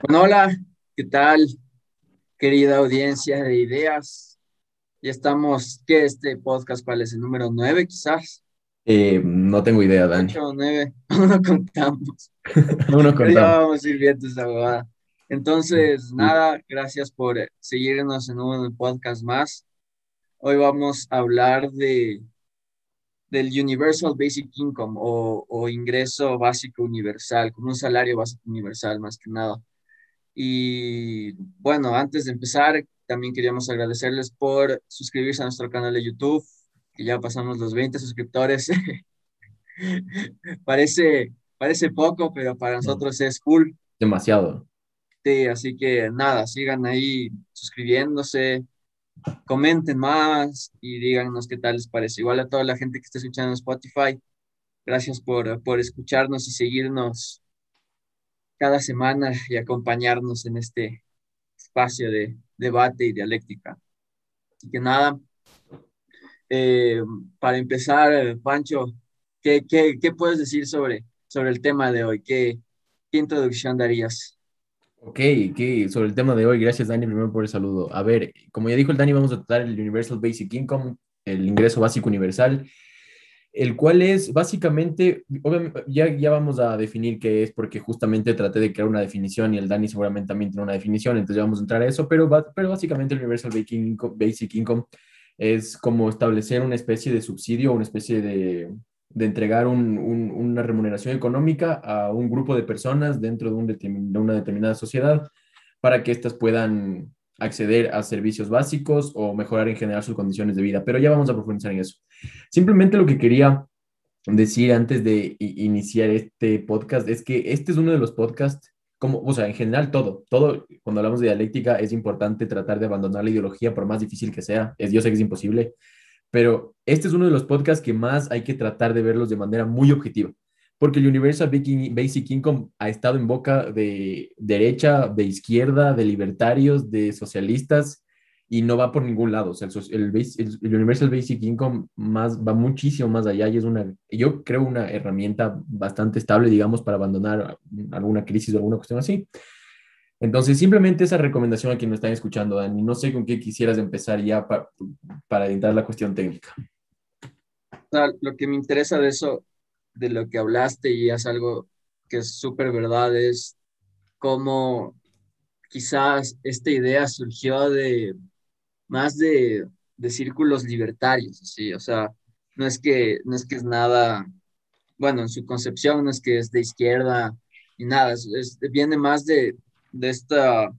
Bueno, hola, ¿qué tal, querida audiencia de ideas? Ya estamos, ¿qué este podcast? ¿Cuál es el número nueve, quizás? Eh, no tengo idea, Dani. Ocho o nueve, aún no contamos. Uno Pero ya contamos. vamos a ir viendo esa huevada. Entonces, nada, gracias por seguirnos en un podcast más. Hoy vamos a hablar de, del Universal Basic Income o, o ingreso básico universal, como un salario básico universal más que nada. Y bueno, antes de empezar, también queríamos agradecerles por suscribirse a nuestro canal de YouTube, que ya pasamos los 20 suscriptores. parece, parece poco, pero para nosotros es cool. Demasiado. Sí, así que nada, sigan ahí suscribiéndose, comenten más y díganos qué tal les parece. Igual a toda la gente que está escuchando en Spotify, gracias por, por escucharnos y seguirnos cada semana y acompañarnos en este espacio de debate y dialéctica. Así que nada, eh, para empezar, Pancho, ¿qué, qué, qué puedes decir sobre, sobre el tema de hoy? ¿Qué, qué introducción darías? Ok, ¿qué? sobre el tema de hoy, gracias Dani primero por el saludo. A ver, como ya dijo el Dani, vamos a tratar el Universal Basic Income, el ingreso básico universal, el cual es básicamente, ya, ya vamos a definir qué es, porque justamente traté de crear una definición y el Dani seguramente también tiene una definición, entonces ya vamos a entrar a eso, pero, pero básicamente el Universal Basic Income, es como establecer una especie de subsidio, una especie de, de entregar un- un- una remuneración económica a un grupo de personas dentro de, de una determinada sociedad para que éstas puedan acceder a servicios básicos o mejorar en general sus condiciones de vida. Pero ya vamos a profundizar en eso. Simplemente lo que quería decir antes de iniciar este podcast es que este es uno de los podcasts, como, o sea, en general todo, todo, cuando hablamos de dialéctica es importante tratar de abandonar la ideología por más difícil que sea. Es, yo sé que es imposible, pero este es uno de los podcasts que más hay que tratar de verlos de manera muy objetiva, porque el Universal Basic Income ha estado en boca de derecha, de izquierda, de libertarios, de socialistas, y no va por ningún lado. O sea, el, el el- Universal Basic Income más, va muchísimo más allá y es una, yo creo, una herramienta bastante estable, digamos, para abandonar alguna crisis o alguna cuestión así. Entonces, simplemente esa recomendación a quienes están escuchando, Dani. No sé con qué quisieras empezar ya pa- para entrar la cuestión técnica. Sea, lo que me interesa de eso, de lo que hablaste y es algo que es súper verdad, es cómo quizás esta idea surgió de más de, de círculos libertarios, ¿sí? O sea, no es que, no es que es nada, bueno, en su concepción no es que es de izquierda ni nada, es, es- viene más de, de esta,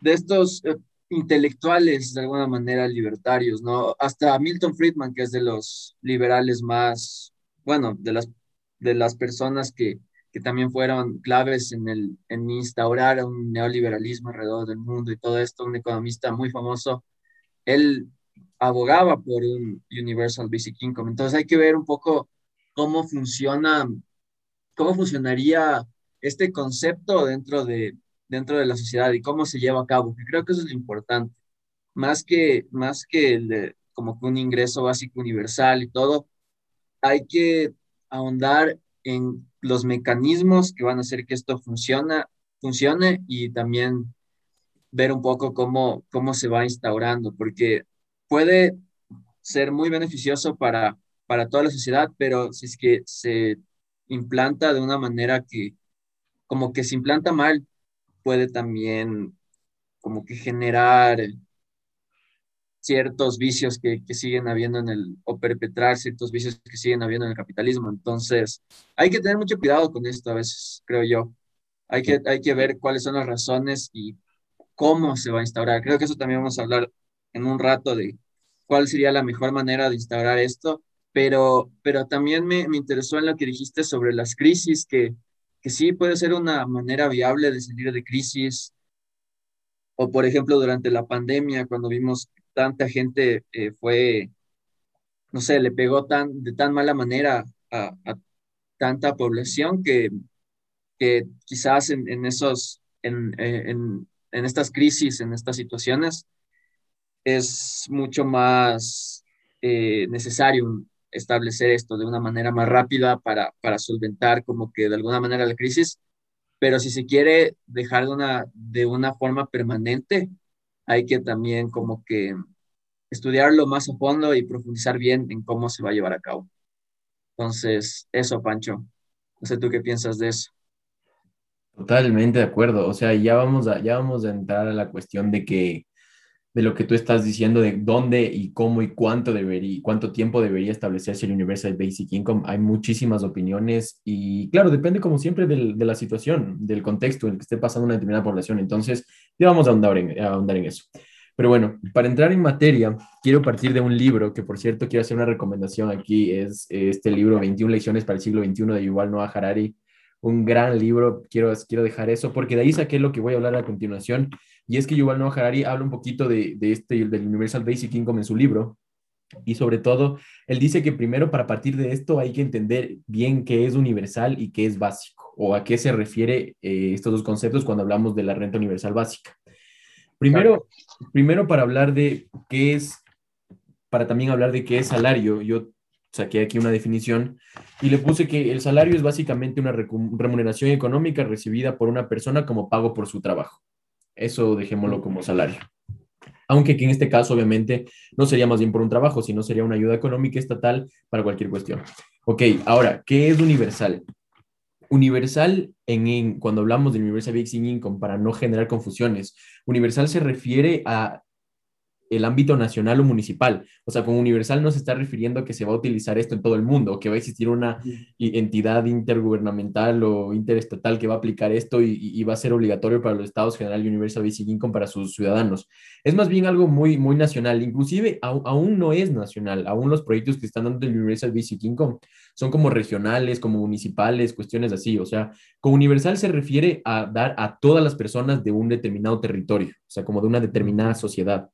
de estos eh, intelectuales de alguna manera libertarios, ¿no? Hasta Milton Friedman, que es de los liberales más, bueno, de las, de las personas que, que también fueron claves en, el, en instaurar un neoliberalismo alrededor del mundo y todo esto, un economista muy famoso, él abogaba por un Universal Basic Income. Entonces hay que ver un poco cómo funciona, cómo funcionaría este concepto dentro de, dentro de la sociedad y cómo se lleva a cabo, que creo que eso es lo importante. Más que, más que el como que un ingreso básico universal y todo, hay que ahondar en los mecanismos que van a hacer que esto funcione y también ver un poco cómo, cómo se va instaurando, porque puede ser muy beneficioso para, para toda la sociedad, pero si es que se implanta de una manera que, como que se implanta mal, puede también como que generar ciertos vicios que, que siguen habiendo en el, o perpetrar ciertos vicios que siguen habiendo en el capitalismo. Entonces, hay que tener mucho cuidado con esto a veces, creo yo. Hay que, hay que ver cuáles son las razones y cómo se va a instaurar. Creo que eso también vamos a hablar en un rato de cuál sería la mejor manera de instaurar esto, pero, pero también me, me interesó en lo que dijiste sobre las crisis, que, que sí puede ser una manera viable de salir de crisis, o por ejemplo durante la pandemia, cuando vimos tanta gente eh, fue, no sé, le pegó tan, de tan mala manera a, tanta población que, que quizás en, en esos, en, en, en estas crisis, en estas situaciones, es mucho más eh, necesario establecer esto de una manera más rápida para, para solventar como que de alguna manera la crisis pero si se quiere dejar de una, de una forma permanente, hay que también como que estudiarlo más a fondo y profundizar bien en cómo se va a llevar a cabo. Entonces, eso, Pancho. No sé tú qué piensas de eso. Totalmente de acuerdo. O sea, ya vamos a, ya vamos a entrar a la cuestión de que de lo que tú estás diciendo, de dónde y cómo y cuánto debería, cuánto tiempo debería establecerse el Universal Basic Income. Hay muchísimas opiniones y claro, depende como siempre del, de la situación, del contexto en el que esté pasando una determinada población. Entonces, ya vamos a ahondar en, a ahondar en eso. Pero bueno, para entrar en materia, quiero partir de un libro que, por cierto, quiero hacer una recomendación aquí. Es este libro, 21 lecciones para el siglo XXI de Yuval Noah Harari. Un gran libro, quiero, quiero dejar eso, porque de ahí saqué lo que voy a hablar a continuación. Y es que Yuval Noah Harari habla un poquito de, de este, del Universal Basic Income en su libro. Y sobre todo, él dice que primero para partir de esto hay que entender bien qué es universal y qué es básico, o a qué se refiere eh, estos dos conceptos cuando hablamos de la renta universal básica. Primero, primero para hablar de qué es, para también hablar de qué es salario, yo saqué aquí una definición y le puse que el salario es básicamente una remuneración económica recibida por una persona como pago por su trabajo. Eso dejémoslo como salario. Aunque en este caso obviamente no sería más bien por un trabajo, sino sería una ayuda económica estatal para cualquier cuestión. Ok, ahora, ¿qué es universal? Universal, en, cuando hablamos de Universal Basic Income, para no generar confusiones, universal se refiere a el ámbito nacional o municipal. O sea, con universal no se está refiriendo a que se va a utilizar esto en todo el mundo, que va a existir una entidad intergubernamental o interestatal que va a aplicar esto y, va a ser obligatorio para los estados general y universal basic income para sus ciudadanos. Es más bien algo muy, muy nacional. Inclusive aún no es nacional. Aún los proyectos que están dando el universal basic income son como regionales, como municipales, cuestiones así. O sea, con universal se refiere a dar a todas las personas de un determinado territorio, o sea, como de una determinada sociedad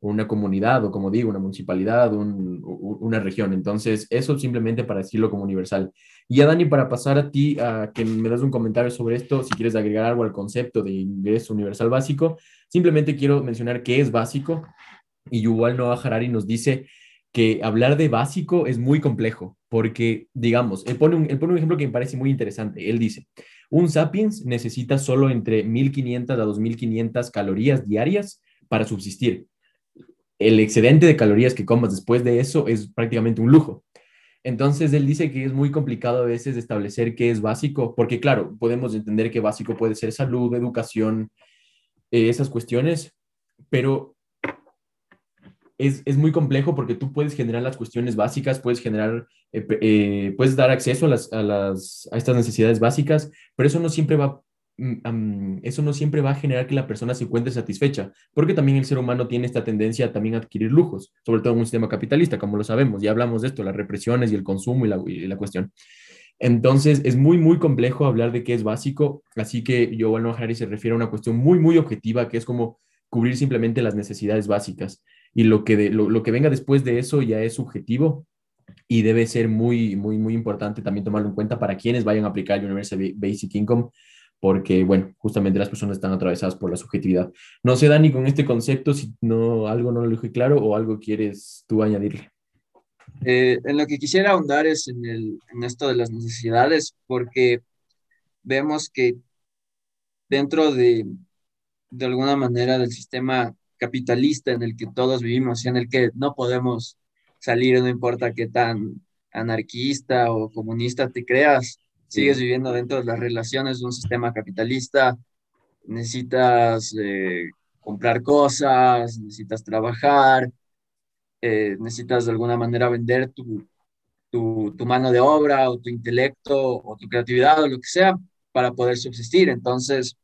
una comunidad o como digo, una municipalidad, una región. Entonces, eso simplemente para decirlo como universal. Y ya, Dani, para pasar a ti, a que me das un comentario sobre esto, si quieres agregar algo al concepto de ingreso universal básico, simplemente quiero mencionar qué es básico. Y Yuval Noah Harari nos dice que hablar de básico es muy complejo, porque, digamos, él pone, un, él pone un ejemplo que me parece muy interesante. Él dice, un sapiens necesita solo entre 1.500 a 2.500 calorías diarias para subsistir. El excedente de calorías que comas después de eso es prácticamente un lujo. Entonces, él dice que es muy complicado a veces establecer qué es básico, porque claro, podemos entender que básico puede ser salud, educación, eh, esas cuestiones, pero es, muy complejo porque tú puedes generar las cuestiones básicas, puedes generar, eh, eh, puedes dar acceso a, las, a, las, a estas necesidades básicas, pero eso no siempre va Mm, eso no siempre va a generar que la persona se encuentre satisfecha, porque también el ser humano tiene esta tendencia a también adquirir lujos, sobre todo en un sistema capitalista, como lo sabemos, ya hablamos de esto, las represiones y el consumo y la, la cuestión. Entonces, es muy, muy complejo hablar de qué es básico, así que yo, bueno, Harry se refiere a una cuestión muy, muy objetiva, que es como cubrir simplemente las necesidades básicas. Y lo que, lo, lo que venga después de eso ya es subjetivo y debe ser muy, muy, muy importante también tomarlo en cuenta para quienes vayan a aplicar el Universal Basic Income, porque, bueno, justamente las personas están atravesadas por la subjetividad. No sé, Dani, con este concepto, si no, algo no lo dije claro o algo quieres tú añadirle. Eh, en lo que quisiera ahondar es en, el, en esto de las necesidades, porque vemos que dentro de, de alguna manera del sistema capitalista en el que todos vivimos y en el que no podemos salir, no importa qué tan anarquista o comunista te creas, sigues viviendo dentro de las relaciones de un sistema capitalista, necesitas eh, comprar cosas, necesitas trabajar, eh, necesitas de alguna manera vender tu, tu, mano de obra o tu intelecto o tu creatividad o lo que sea para poder subsistir. Entonces,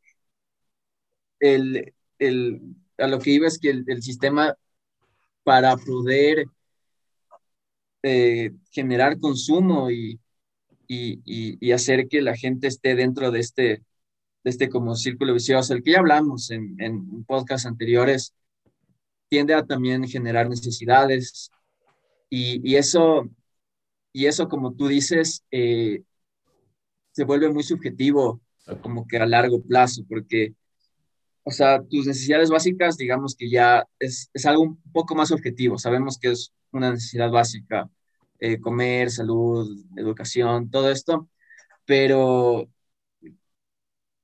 el, el, a lo que iba es que el, el sistema para poder eh, generar consumo y, y, hacer que la gente esté dentro de este, de este como círculo vicioso, el que ya hablamos en, en podcasts anteriores, tiende a también generar necesidades. Y, y eso, y eso como tú dices, eh, se vuelve muy subjetivo como que a largo plazo, porque, o sea, tus necesidades básicas, digamos que ya es, es algo un poco más objetivo, sabemos que es una necesidad básica, eh, comer, salud, educación, todo esto, pero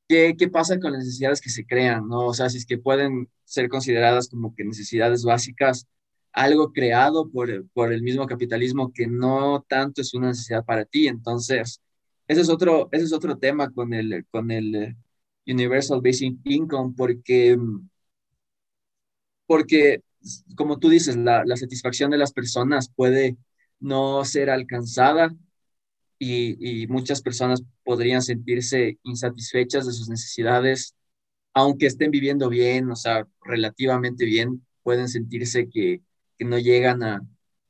¿qué, ¿qué pasa con las necesidades que se crean? ¿no? O sea, si es que pueden ser consideradas como que necesidades básicas, algo creado por, por el mismo capitalismo que no tanto es una necesidad para ti. Entonces, ese es otro, ese es otro tema con el, con el eh, Universal Basic Income, porque, porque como tú dices, la, la satisfacción de las personas puede no ser alcanzada y, muchas personas podrían sentirse insatisfechas de sus necesidades, aunque estén viviendo bien, o sea, relativamente bien, pueden sentirse que, que no llegan a,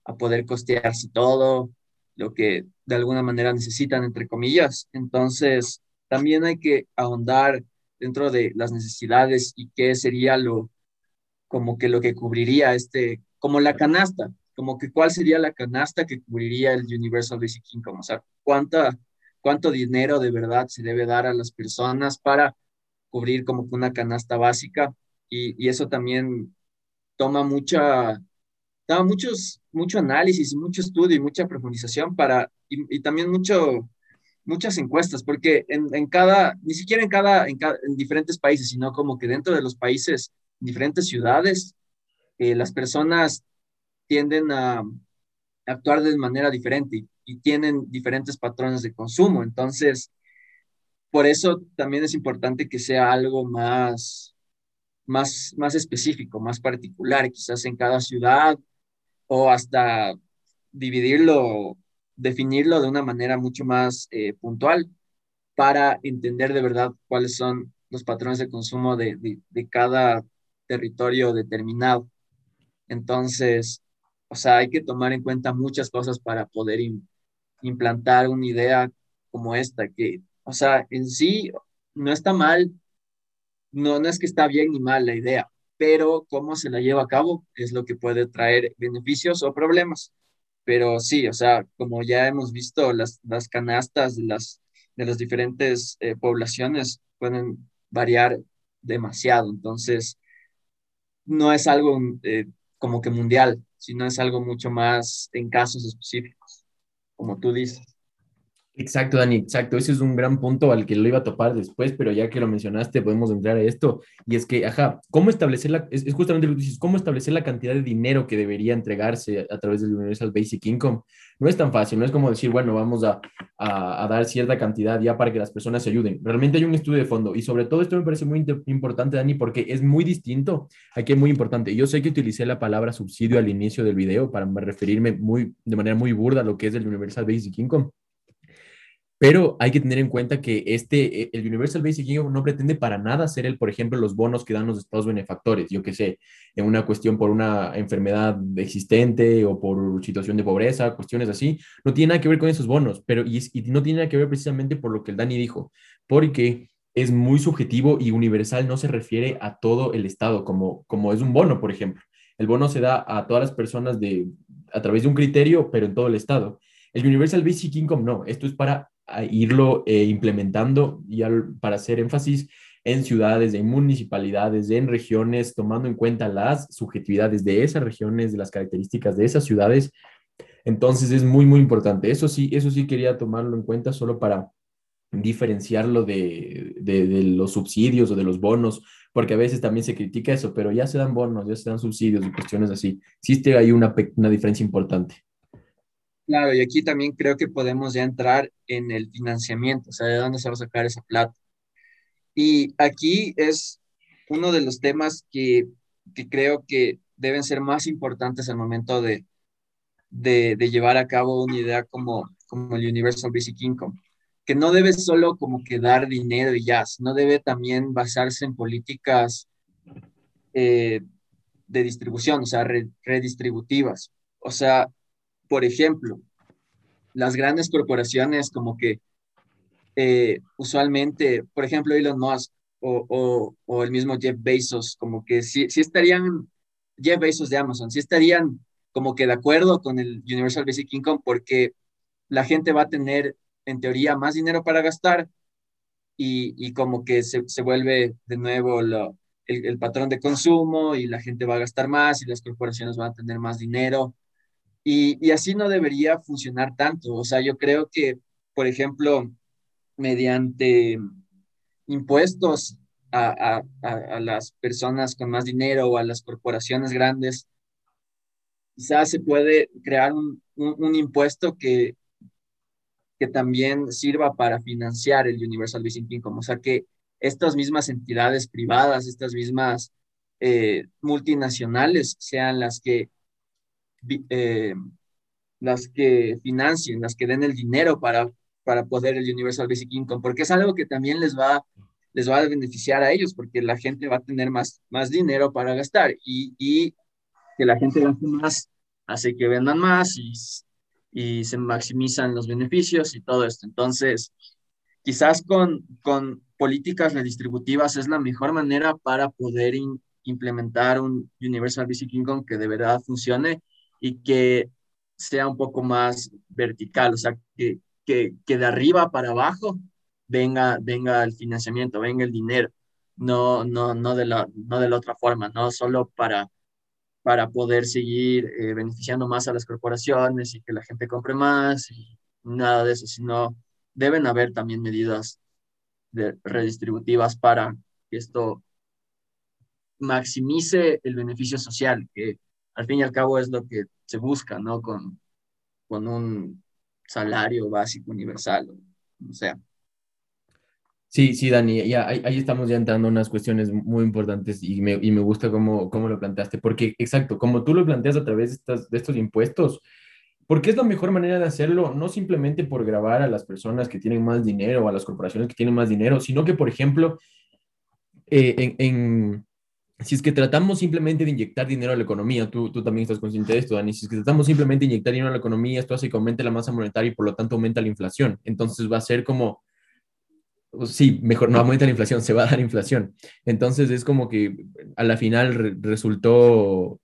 a poder costearse todo, lo que de alguna manera necesitan, entre comillas. Entonces, también hay que ahondar dentro de las necesidades y qué sería lo, como que lo que cubriría este, como la canasta, como que cuál sería la canasta que cubriría el Universal Basic Income, o sea, cuánta, cuánto dinero de verdad se debe dar a las personas para cubrir como que una canasta básica. Y, y eso también toma mucha, toma muchos, mucho análisis mucho estudio y mucha profundización para, y, y también mucho, muchas encuestas, porque en, en, cada, ni siquiera en cada, en cada, en diferentes países, sino como que dentro de los países, diferentes ciudades, eh, las personas tienden a actuar de manera diferente y, tienen diferentes patrones de consumo. Entonces, por eso también es importante que sea algo más, más, más específico, más particular, quizás en cada ciudad o hasta dividirlo, definirlo de una manera mucho más eh, puntual para entender de verdad cuáles son los patrones de consumo de, de cada territorio determinado. Entonces, o sea, hay que tomar en cuenta muchas cosas para poder implantar una idea como esta, que, o sea, en sí no está mal, no, no es que está bien ni mal la idea, pero cómo se la lleva a cabo es lo que puede traer beneficios o problemas. Pero sí, o sea, como ya hemos visto, las, las canastas de las, de las diferentes eh, poblaciones pueden variar demasiado. Entonces, no es algo eh, como que mundial, sino es algo mucho más en casos específicos, como tú dices. Exacto, Dani, exacto. Ese es un gran punto al que lo iba a topar después, pero ya que lo mencionaste, podemos entrar a esto. Y es que, ajá, ¿cómo establecer la, es, es justamente lo que dices, cómo establecer la cantidad de dinero que debería entregarse a, a, través del Universal Basic Income? No es tan fácil, no es como decir, bueno, vamos a, a, a, dar cierta cantidad ya para que las personas se ayuden. Realmente hay un estudio de fondo y sobre todo esto me parece muy importante, Dani, porque es muy distinto. Aquí es muy importante. Yo sé que utilicé la palabra subsidio al inicio del video para referirme muy, de manera muy burda a lo que es el Universal Basic Income pero hay que tener en cuenta que este, eh, el Universal Basic Income no pretende para nada ser el, por ejemplo, los bonos que dan los estados benefactores, yo que sé, en una cuestión por una enfermedad existente o por situación de pobreza, cuestiones así, no tiene nada que ver con esos bonos, pero y, y no tiene nada que ver precisamente por lo que el Dani dijo, porque es muy subjetivo y universal no se refiere a todo el estado, como, como es un bono, por ejemplo. El bono se da a todas las personas de, a través de un criterio, pero en todo el estado. El Universal Basic Income no, esto es para a irlo eh, implementando y para hacer énfasis en ciudades, en municipalidades, en regiones, tomando en cuenta las subjetividades de esas regiones, de las características de esas ciudades. Entonces es muy, muy importante. Eso sí, eso sí quería tomarlo en cuenta solo para diferenciarlo de, de, de los subsidios o de los bonos, porque a veces también se critica eso, pero ya se dan bonos, ya se dan subsidios y cuestiones así. Existe ahí una, una diferencia importante. Claro, y aquí también creo que podemos ya entrar en el financiamiento, o sea, de dónde se va a sacar esa plata. Y aquí es uno de los temas que, que creo que deben ser más importantes al momento de, de, de, llevar a cabo una idea como, como el Universal Basic Income, que no debe solo como que dar dinero y ya, sino debe también basarse en políticas eh, de distribución, o sea, re, redistributivas. O sea, por ejemplo, las grandes corporaciones como que eh, usualmente, por ejemplo, Elon Musk o, o, el mismo Jeff Bezos, como que sí, sí estarían, Jeff Bezos de Amazon, sí estarían como que de acuerdo con el Universal Basic Income porque la gente va a tener, en teoría, más dinero para gastar y, y como que se, se, vuelve de nuevo lo, el patrón de consumo y la gente va a gastar más y las corporaciones van a tener más dinero y, así no debería funcionar tanto. O sea, yo creo que, por ejemplo, mediante impuestos a, las personas con más dinero o a las corporaciones grandes, quizás se puede crear un, impuesto que, que también sirva para financiar el Universal Basic Income. O sea, que estas mismas entidades privadas, estas mismas eh, multinacionales sean las que, eh, las que financien, las que den el dinero para, para poder el Universal Basic Income, porque es algo que también les va, les va a beneficiar a ellos, porque la gente va a tener más, más dinero para gastar y, y que la gente gaste más hace que vendan más y, y se maximizan los beneficios y todo esto. Entonces, quizás con, con políticas redistributivas es la mejor manera para poder implementar un Universal Basic Income que de verdad funcione y que sea un poco más vertical, o sea, que, que, que de arriba para abajo venga, venga el financiamiento, venga el dinero, no, no, no, de, la, no de la otra forma, no solo para, para poder seguir eh, beneficiando más a las corporaciones y que la gente compre más nada de eso, sino deben haber también medidas redistributivas para que esto maximice el beneficio social, que al fin y al cabo es lo que se busca, ¿no? Con, con un salario básico universal, o sea. Sí, sí, Dani, ya, ahí, estamos ya entrando en unas cuestiones muy importantes y me, y me gusta cómo, cómo, lo planteaste, porque exacto, como tú lo planteas a través de, estos impuestos, porque es la mejor manera de hacerlo, no simplemente por grabar a las personas que tienen más dinero o a las corporaciones que tienen más dinero, sino que, por ejemplo, eh, en, si es que tratamos simplemente de inyectar dinero a la economía, tú, tú también estás consciente de esto, Dani, si es que tratamos simplemente de inyectar dinero a la economía, esto hace que aumente la masa monetaria y por lo tanto aumenta la inflación. Entonces va a ser como, pues sí, mejor no aumenta la inflación, se va a dar inflación. Entonces es como que a la final resultó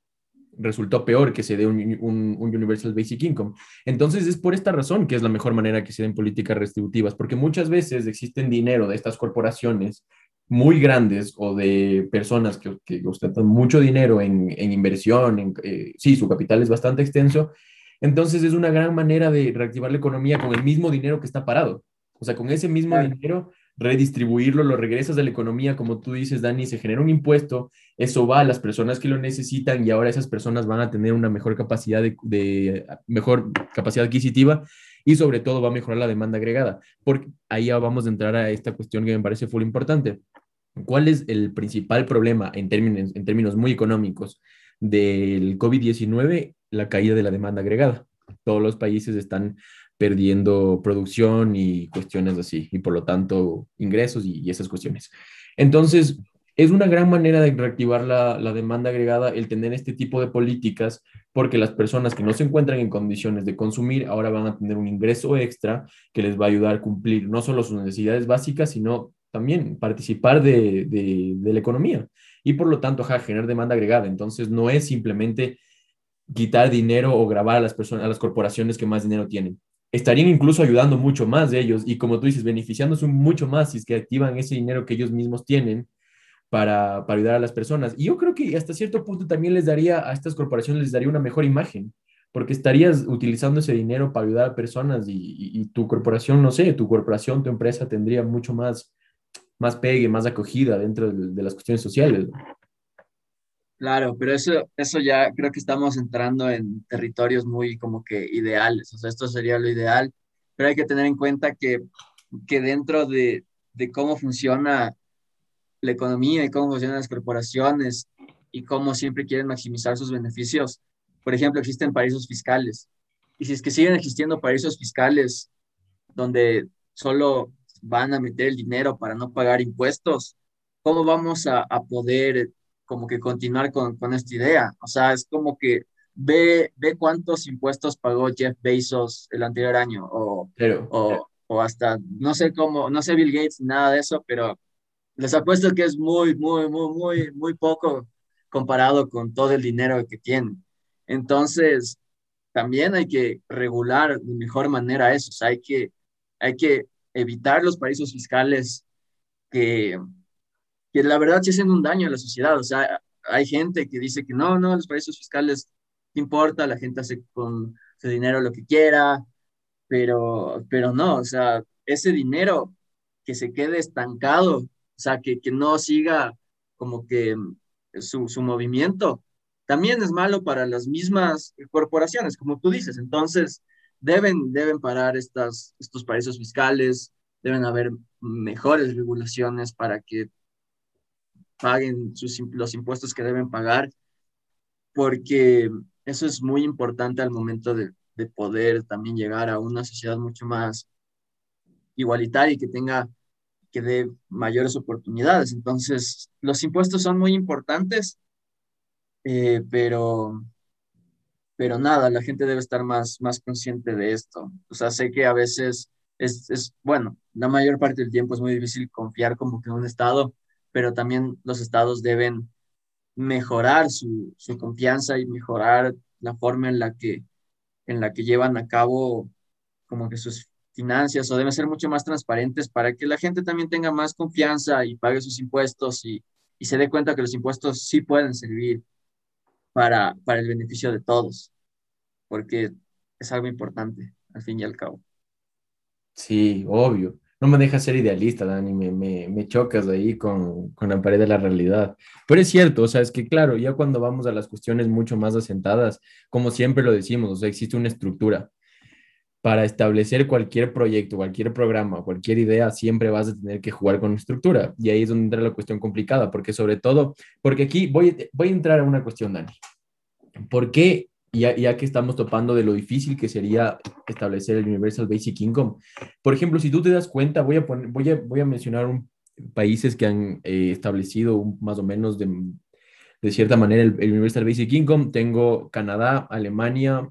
resultó peor que se dé un, un, Universal Basic Income. Entonces es por esta razón que es la mejor manera que se den políticas restributivas, porque muchas veces existen dinero de estas corporaciones muy grandes o de personas que, que ostentan mucho dinero en, en inversión, en, eh, sí, su capital es bastante extenso, entonces es una gran manera de reactivar la economía con el mismo dinero que está parado. O sea, con ese mismo dinero, redistribuirlo, lo regresas a la economía, como tú dices, Dani, se genera un impuesto, eso va a las personas que lo necesitan y ahora esas personas van a tener una mejor capacidad de, de mejor capacidad adquisitiva y sobre todo va a mejorar la demanda agregada. Porque ahí vamos a entrar a esta cuestión que me parece muy importante. ¿Cuál es el principal problema en términos, en términos muy económicos del COVID-19? La caída de la demanda agregada. Todos los países están perdiendo producción y cuestiones así, y por lo tanto ingresos y, esas cuestiones. Entonces, es una gran manera de reactivar la, la, demanda agregada el tener este tipo de políticas, porque las personas que no se encuentran en condiciones de consumir ahora van a tener un ingreso extra que les va a ayudar a cumplir no solo sus necesidades básicas, sino también participar de, de, la economía y por lo tanto generar demanda agregada. Entonces no es simplemente quitar dinero o grabar a las personas, a las corporaciones que más dinero tienen. Estarían incluso ayudando mucho más de ellos y como tú dices, beneficiándose mucho más si es que activan ese dinero que ellos mismos tienen para, para ayudar a las personas. Y yo creo que hasta cierto punto también les daría a estas corporaciones, les daría una mejor imagen porque estarías utilizando ese dinero para ayudar a personas y, tu corporación, no sé, tu corporación, tu empresa tendría mucho más, más pegue, más acogida dentro de, las cuestiones sociales. Claro, pero eso, eso ya creo que estamos entrando en territorios muy como que ideales, o sea, esto sería lo ideal, pero hay que tener en cuenta que, que dentro de, de cómo funciona la economía y cómo funcionan las corporaciones y cómo siempre quieren maximizar sus beneficios, por ejemplo, existen paraísos fiscales. Y si es que siguen existiendo paraísos fiscales donde solo van a meter el dinero para no pagar impuestos, ¿cómo vamos a, poder como que continuar con, con, esta idea? O sea, es como que ve, ve cuántos impuestos pagó Jeff Bezos el anterior año o, o, o hasta, no sé cómo, no sé Bill Gates, nada de eso, pero les apuesto que es muy, muy, muy, muy, muy poco comparado con todo el dinero que tienen. Entonces, también hay que regular de mejor manera eso, o sea, hay que, hay que evitar los paraísos fiscales que, que la verdad sí hacen un daño a la sociedad. O sea, hay gente que dice que no, no, los paraísos fiscales importa, la gente hace con su dinero lo que quiera, pero, pero no, o sea, ese dinero que se quede estancado o sea, que, que no siga como que su, su movimiento, también es malo para las mismas corporaciones, como tú dices. Entonces, deben, deben parar estas, estos paraísos fiscales, deben haber mejores regulaciones para que paguen sus, los impuestos que deben pagar, porque eso es muy importante al momento de, de poder también llegar a una sociedad mucho más igualitaria y que tenga que dé mayores oportunidades. Entonces, los impuestos son muy importantes, eh, pero, pero nada, la gente debe estar más, más consciente de esto. O sea, sé que a veces es, es, bueno, la mayor parte del tiempo es muy difícil confiar como que en un Estado, pero también los Estados deben mejorar su, su confianza y mejorar la forma en la que, en la que llevan a cabo como que sus finanzas o deben ser mucho más transparentes para que la gente también tenga más confianza y pague sus impuestos y, se dé cuenta que los impuestos sí pueden servir para, para el beneficio de todos, porque es algo importante al fin y al cabo. Sí, obvio. No me dejas ser idealista, Dani, me, me, me chocas ahí con, con, la pared de la realidad. Pero es cierto, o sea, es que claro, ya cuando vamos a las cuestiones mucho más asentadas, como siempre lo decimos, o sea, existe una estructura para establecer cualquier proyecto, cualquier programa, cualquier idea, siempre vas a tener que jugar con estructura. Y ahí es donde entra la cuestión complicada, porque sobre todo, porque aquí voy, voy a entrar a una cuestión, Dani. ¿Por qué, ya, ya que estamos topando de lo difícil que sería establecer el Universal Basic Income? Por ejemplo, si tú te das cuenta, voy a, poner, voy a, voy a mencionar un, países que han eh, establecido un, más o menos de, de cierta manera el, el Universal Basic Income. Tengo Canadá, Alemania,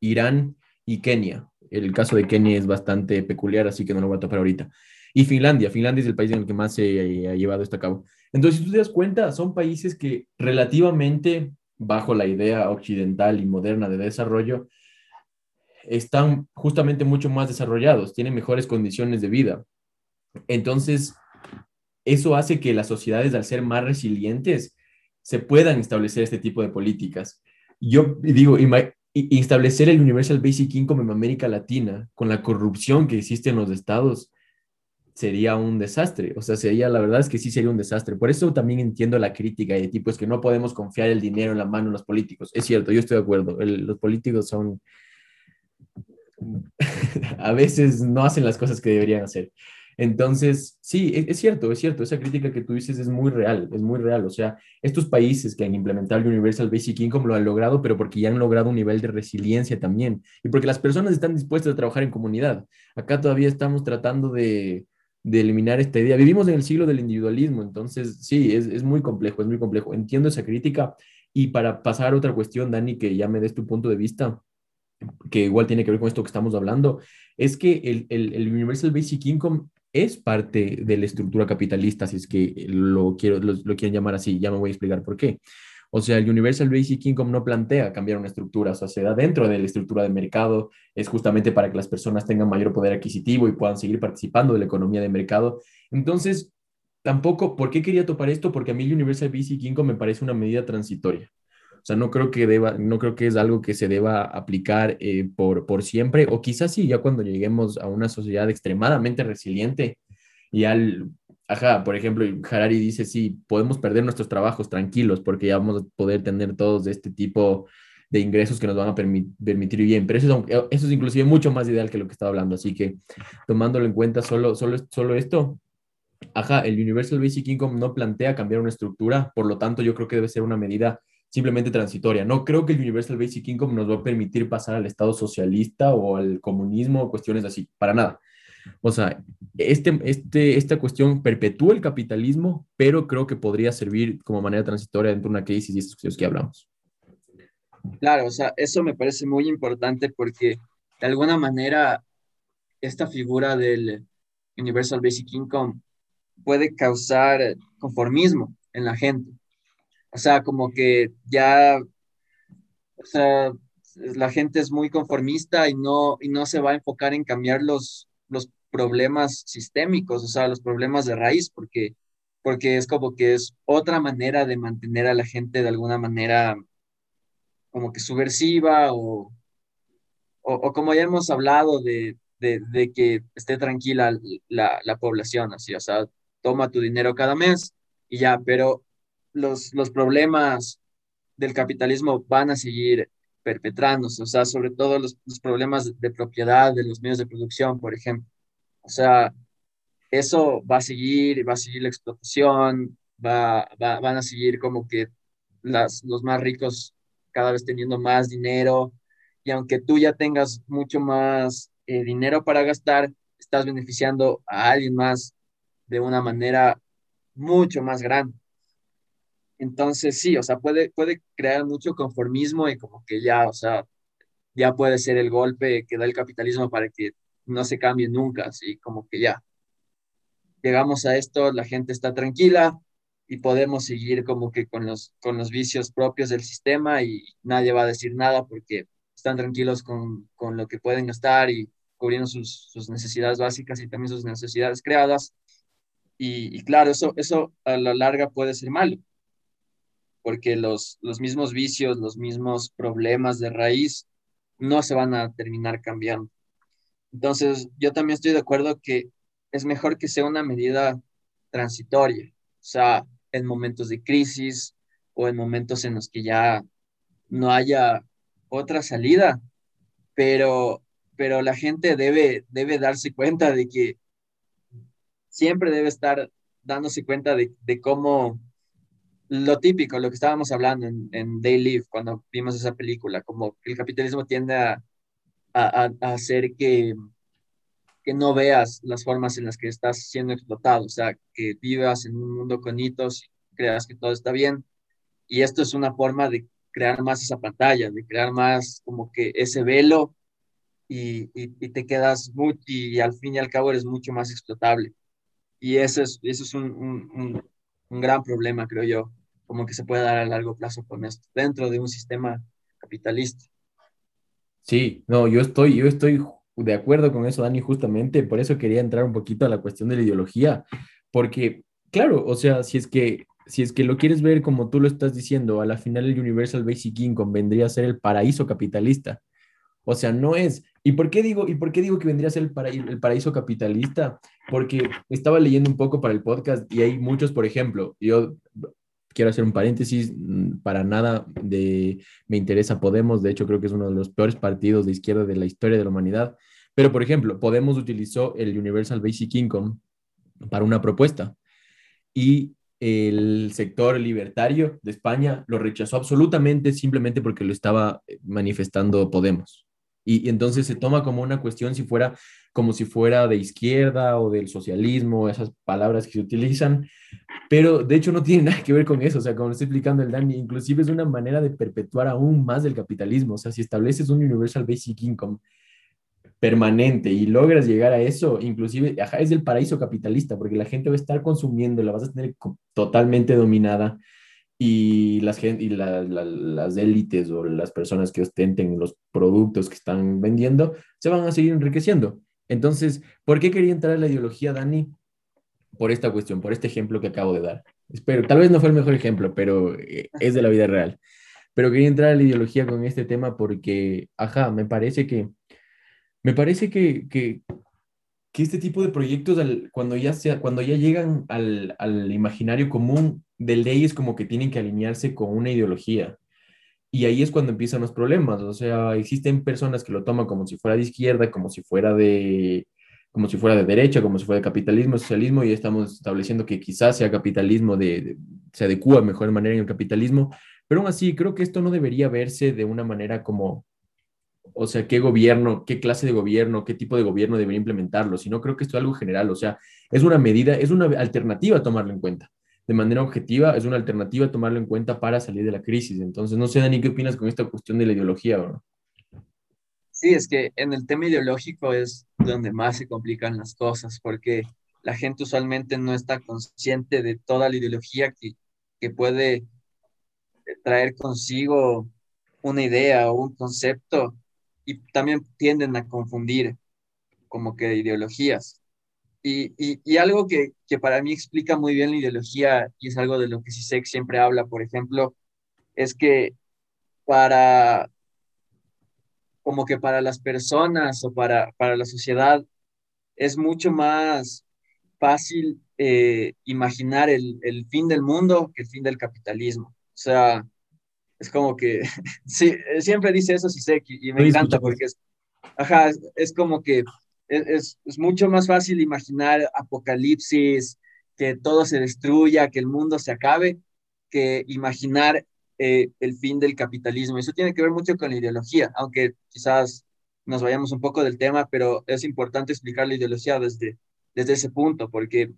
Irán y Kenia el caso de Kenia es bastante peculiar, así que no lo voy a topar ahorita. Y Finlandia, Finlandia es el país en el que más se ha llevado esto a cabo. Entonces, si tú te das cuenta, son países que relativamente, bajo la idea occidental y moderna de desarrollo, están justamente mucho más desarrollados, tienen mejores condiciones de vida. Entonces, eso hace que las sociedades, al ser más resilientes, se puedan establecer este tipo de políticas. Yo digo, y establecer el Universal Basic Income en América Latina con la corrupción que existe en los estados sería un desastre. O sea, sería, la verdad es que sí sería un desastre. Por eso también entiendo la crítica de tipo, es que no podemos confiar el dinero en la mano de los políticos. Es cierto, yo estoy de acuerdo. los políticos son, a veces no hacen las cosas que deberían hacer. Entonces, sí, es, cierto, es cierto, esa crítica que tú dices es muy real, es muy real. O sea, estos países que han implementado el Universal Basic Income lo han logrado, pero porque ya han logrado un nivel de resiliencia también y porque las personas están dispuestas a trabajar en comunidad. Acá todavía estamos tratando de, de eliminar esta idea. Vivimos en el siglo del individualismo, entonces sí, es, es muy complejo, es muy complejo. Entiendo esa crítica y para pasar a otra cuestión, Dani, que ya me des tu punto de vista que igual tiene que ver con esto que estamos hablando, es que el, el Universal Basic Income es parte de la estructura capitalista, si es que lo, quiero, lo, quieren llamar así, ya me voy a explicar por qué. O sea, el Universal Basic Income no plantea cambiar una estructura, o sea, se da dentro de la estructura de mercado, es justamente para que las personas tengan mayor poder adquisitivo y puedan seguir participando de la economía de mercado. Entonces, tampoco, ¿por qué quería topar esto? Porque a mí el Universal Basic Income me parece una medida transitoria. O sea, no creo que deba, no creo que es algo que se deba aplicar eh, por, por siempre, o quizás sí, ya cuando lleguemos a una sociedad extremadamente resiliente y al, ajá, por ejemplo, Harari dice, sí, podemos perder nuestros trabajos tranquilos porque ya vamos a poder tener todos este tipo de ingresos que nos van a permitir bien, pero eso es, eso es inclusive mucho más ideal que lo que estaba hablando, así que tomándolo en cuenta solo, solo, solo esto, ajá, el Universal Basic Income no plantea cambiar una estructura, por lo tanto yo creo que debe ser una medida simplemente transitoria. No creo que el Universal Basic Income nos va a permitir pasar al Estado socialista o al comunismo o cuestiones así, para nada. O sea, este, este, esta cuestión perpetúa el capitalismo, pero creo que podría servir como manera transitoria dentro de una crisis y estos cuestiones que hablamos. Claro, o sea, eso me parece muy importante porque de alguna manera esta figura del Universal Basic Income puede causar conformismo en la gente. O sea, como que ya, o sea, la gente es muy conformista y no, y no se va a enfocar en cambiar los, los problemas sistémicos, o sea, los problemas de raíz, porque, porque es como que es otra manera de mantener a la gente de alguna manera como que subversiva o, o, como ya hemos hablado de, de, de, que esté tranquila la, la población, así, o sea, toma tu dinero cada mes y ya, pero los, los problemas del capitalismo van a seguir perpetrándose, o sea, sobre todo los, los problemas de propiedad de los medios de producción, por ejemplo. O sea, eso va a seguir, va a seguir la explotación, va, va, van a seguir como que las, los más ricos cada vez teniendo más dinero, y aunque tú ya tengas mucho más eh, dinero para gastar, estás beneficiando a alguien más de una manera mucho más grande. Entonces, sí, o sea, puede, puede crear mucho conformismo y como que ya, o sea, ya puede ser el golpe que da el capitalismo para que no se cambie nunca, así como que ya. Llegamos a esto, la gente está tranquila y podemos seguir como que con los, con los vicios propios del sistema y nadie va a decir nada porque están tranquilos con, con lo que pueden gastar y cubriendo sus, necesidades básicas y también sus necesidades creadas. Y, y claro, eso, eso a la larga puede ser malo porque los, los mismos vicios, los mismos problemas de raíz no se van a terminar cambiando. Entonces, yo también estoy de acuerdo que es mejor que sea una medida transitoria, o sea, en momentos de crisis o en momentos en los que ya no haya otra salida, pero, pero la gente debe, debe darse cuenta de que siempre debe estar dándose cuenta de, de cómo lo típico, lo que estábamos hablando en, en Day Live cuando vimos esa película, como el capitalismo tiende a, hacer que, que no veas las formas en las que estás siendo explotado, o sea, que vivas en un mundo con hitos, creas que todo está bien. Y esto es una forma de crear más esa pantalla, de crear más como que ese velo y, y, te quedas muy, y, al fin y al cabo eres mucho más explotable. Y eso es, eso es un, un, un gran problema, creo yo como que se puede dar a largo plazo con esto, dentro de un sistema capitalista. Sí, no, yo estoy, yo estoy de acuerdo con eso, Dani, justamente, por eso quería entrar un poquito a la cuestión de la ideología, porque, claro, o sea, si es que, si es que lo quieres ver como tú lo estás diciendo, a la final el Universal Basic Income vendría a ser el paraíso capitalista. O sea, no es. ¿Y por qué digo, y por qué digo que vendría a ser el, el paraíso capitalista? Porque estaba leyendo un poco para el podcast y hay muchos, por ejemplo, yo quiero hacer un paréntesis, mm, para nada de, me interesa Podemos, de hecho creo que es uno de los peores partidos de izquierda de la historia de la humanidad, pero por ejemplo, Podemos utilizó el Universal Basic Income para una propuesta y el sector libertario de España lo rechazó absolutamente simplemente porque lo estaba manifestando Podemos. Y, y entonces se toma como una cuestión si fuera como si fuera de izquierda o del socialismo, esas palabras que se utilizan, pero de hecho no tiene nada que ver con eso, o sea, como lo estoy explicando el Dani, inclusive es una manera de perpetuar aún más el capitalismo, o sea, si estableces un Universal Basic Income permanente y logras llegar a eso, inclusive, ajá, es el paraíso capitalista, porque la gente va a estar consumiendo, la vas a tener totalmente dominada y las, y las élites o las personas que ostenten los productos que están vendiendo se van a seguir enriqueciendo. Entonces, ¿por qué quería entrar a la ideología, Dani? Por esta cuestión, por este ejemplo que acabo de dar. Espero, tal vez no fue el mejor ejemplo, pero eh, es de la vida real. Pero quería entrar a la ideología con este tema porque, ajá, me parece que, me parece que, que, que este tipo de proyectos, cuando, ya sea, cuando ya llegan al, al imaginario común de leyes, como que tienen que alinearse con una ideología. Y ahí es cuando empiezan los problemas. O sea, existen personas que lo toman como si fuera de izquierda, como si fuera de, como si fuera de derecha, como si fuera de capitalismo, socialismo, y estamos estableciendo que quizás sea capitalismo, de, se adecua de mejor manera en el capitalismo. Pero aún así, creo que esto no debería verse de una manera como, o sea, qué gobierno, qué clase de gobierno, qué tipo de gobierno debería implementarlo, sino creo que esto es algo general. O sea, es una medida, es una alternativa a tomarlo en cuenta de manera objetiva, es una alternativa a tomarlo en cuenta para salir de la crisis. Entonces, no sé, Dani, ¿qué opinas con esta cuestión de la ideología? Bro? Sí, es que en el tema ideológico es donde más se complican las cosas, porque la gente usualmente no está consciente de toda la ideología que, que puede traer consigo una idea o un concepto y también tienden a confundir como que ideologías. Y, y, algo que, que, para mí explica muy bien la ideología, y es algo de lo que CISEC siempre habla, por ejemplo, es que para, como que para las personas o para, para la sociedad, es mucho más fácil eh, imaginar el, el, fin del mundo que el fin del capitalismo. O sea, es como que, sí, siempre dice eso Siseki y me encanta porque es, ajá, es, como que es, es, mucho más fácil imaginar apocalipsis, que todo se destruya, que el mundo se acabe, que imaginar eh, el fin del capitalismo. Eso tiene que ver mucho con la ideología, aunque quizás nos vayamos un poco del tema, pero es importante explicar la ideología desde, desde ese punto, porque,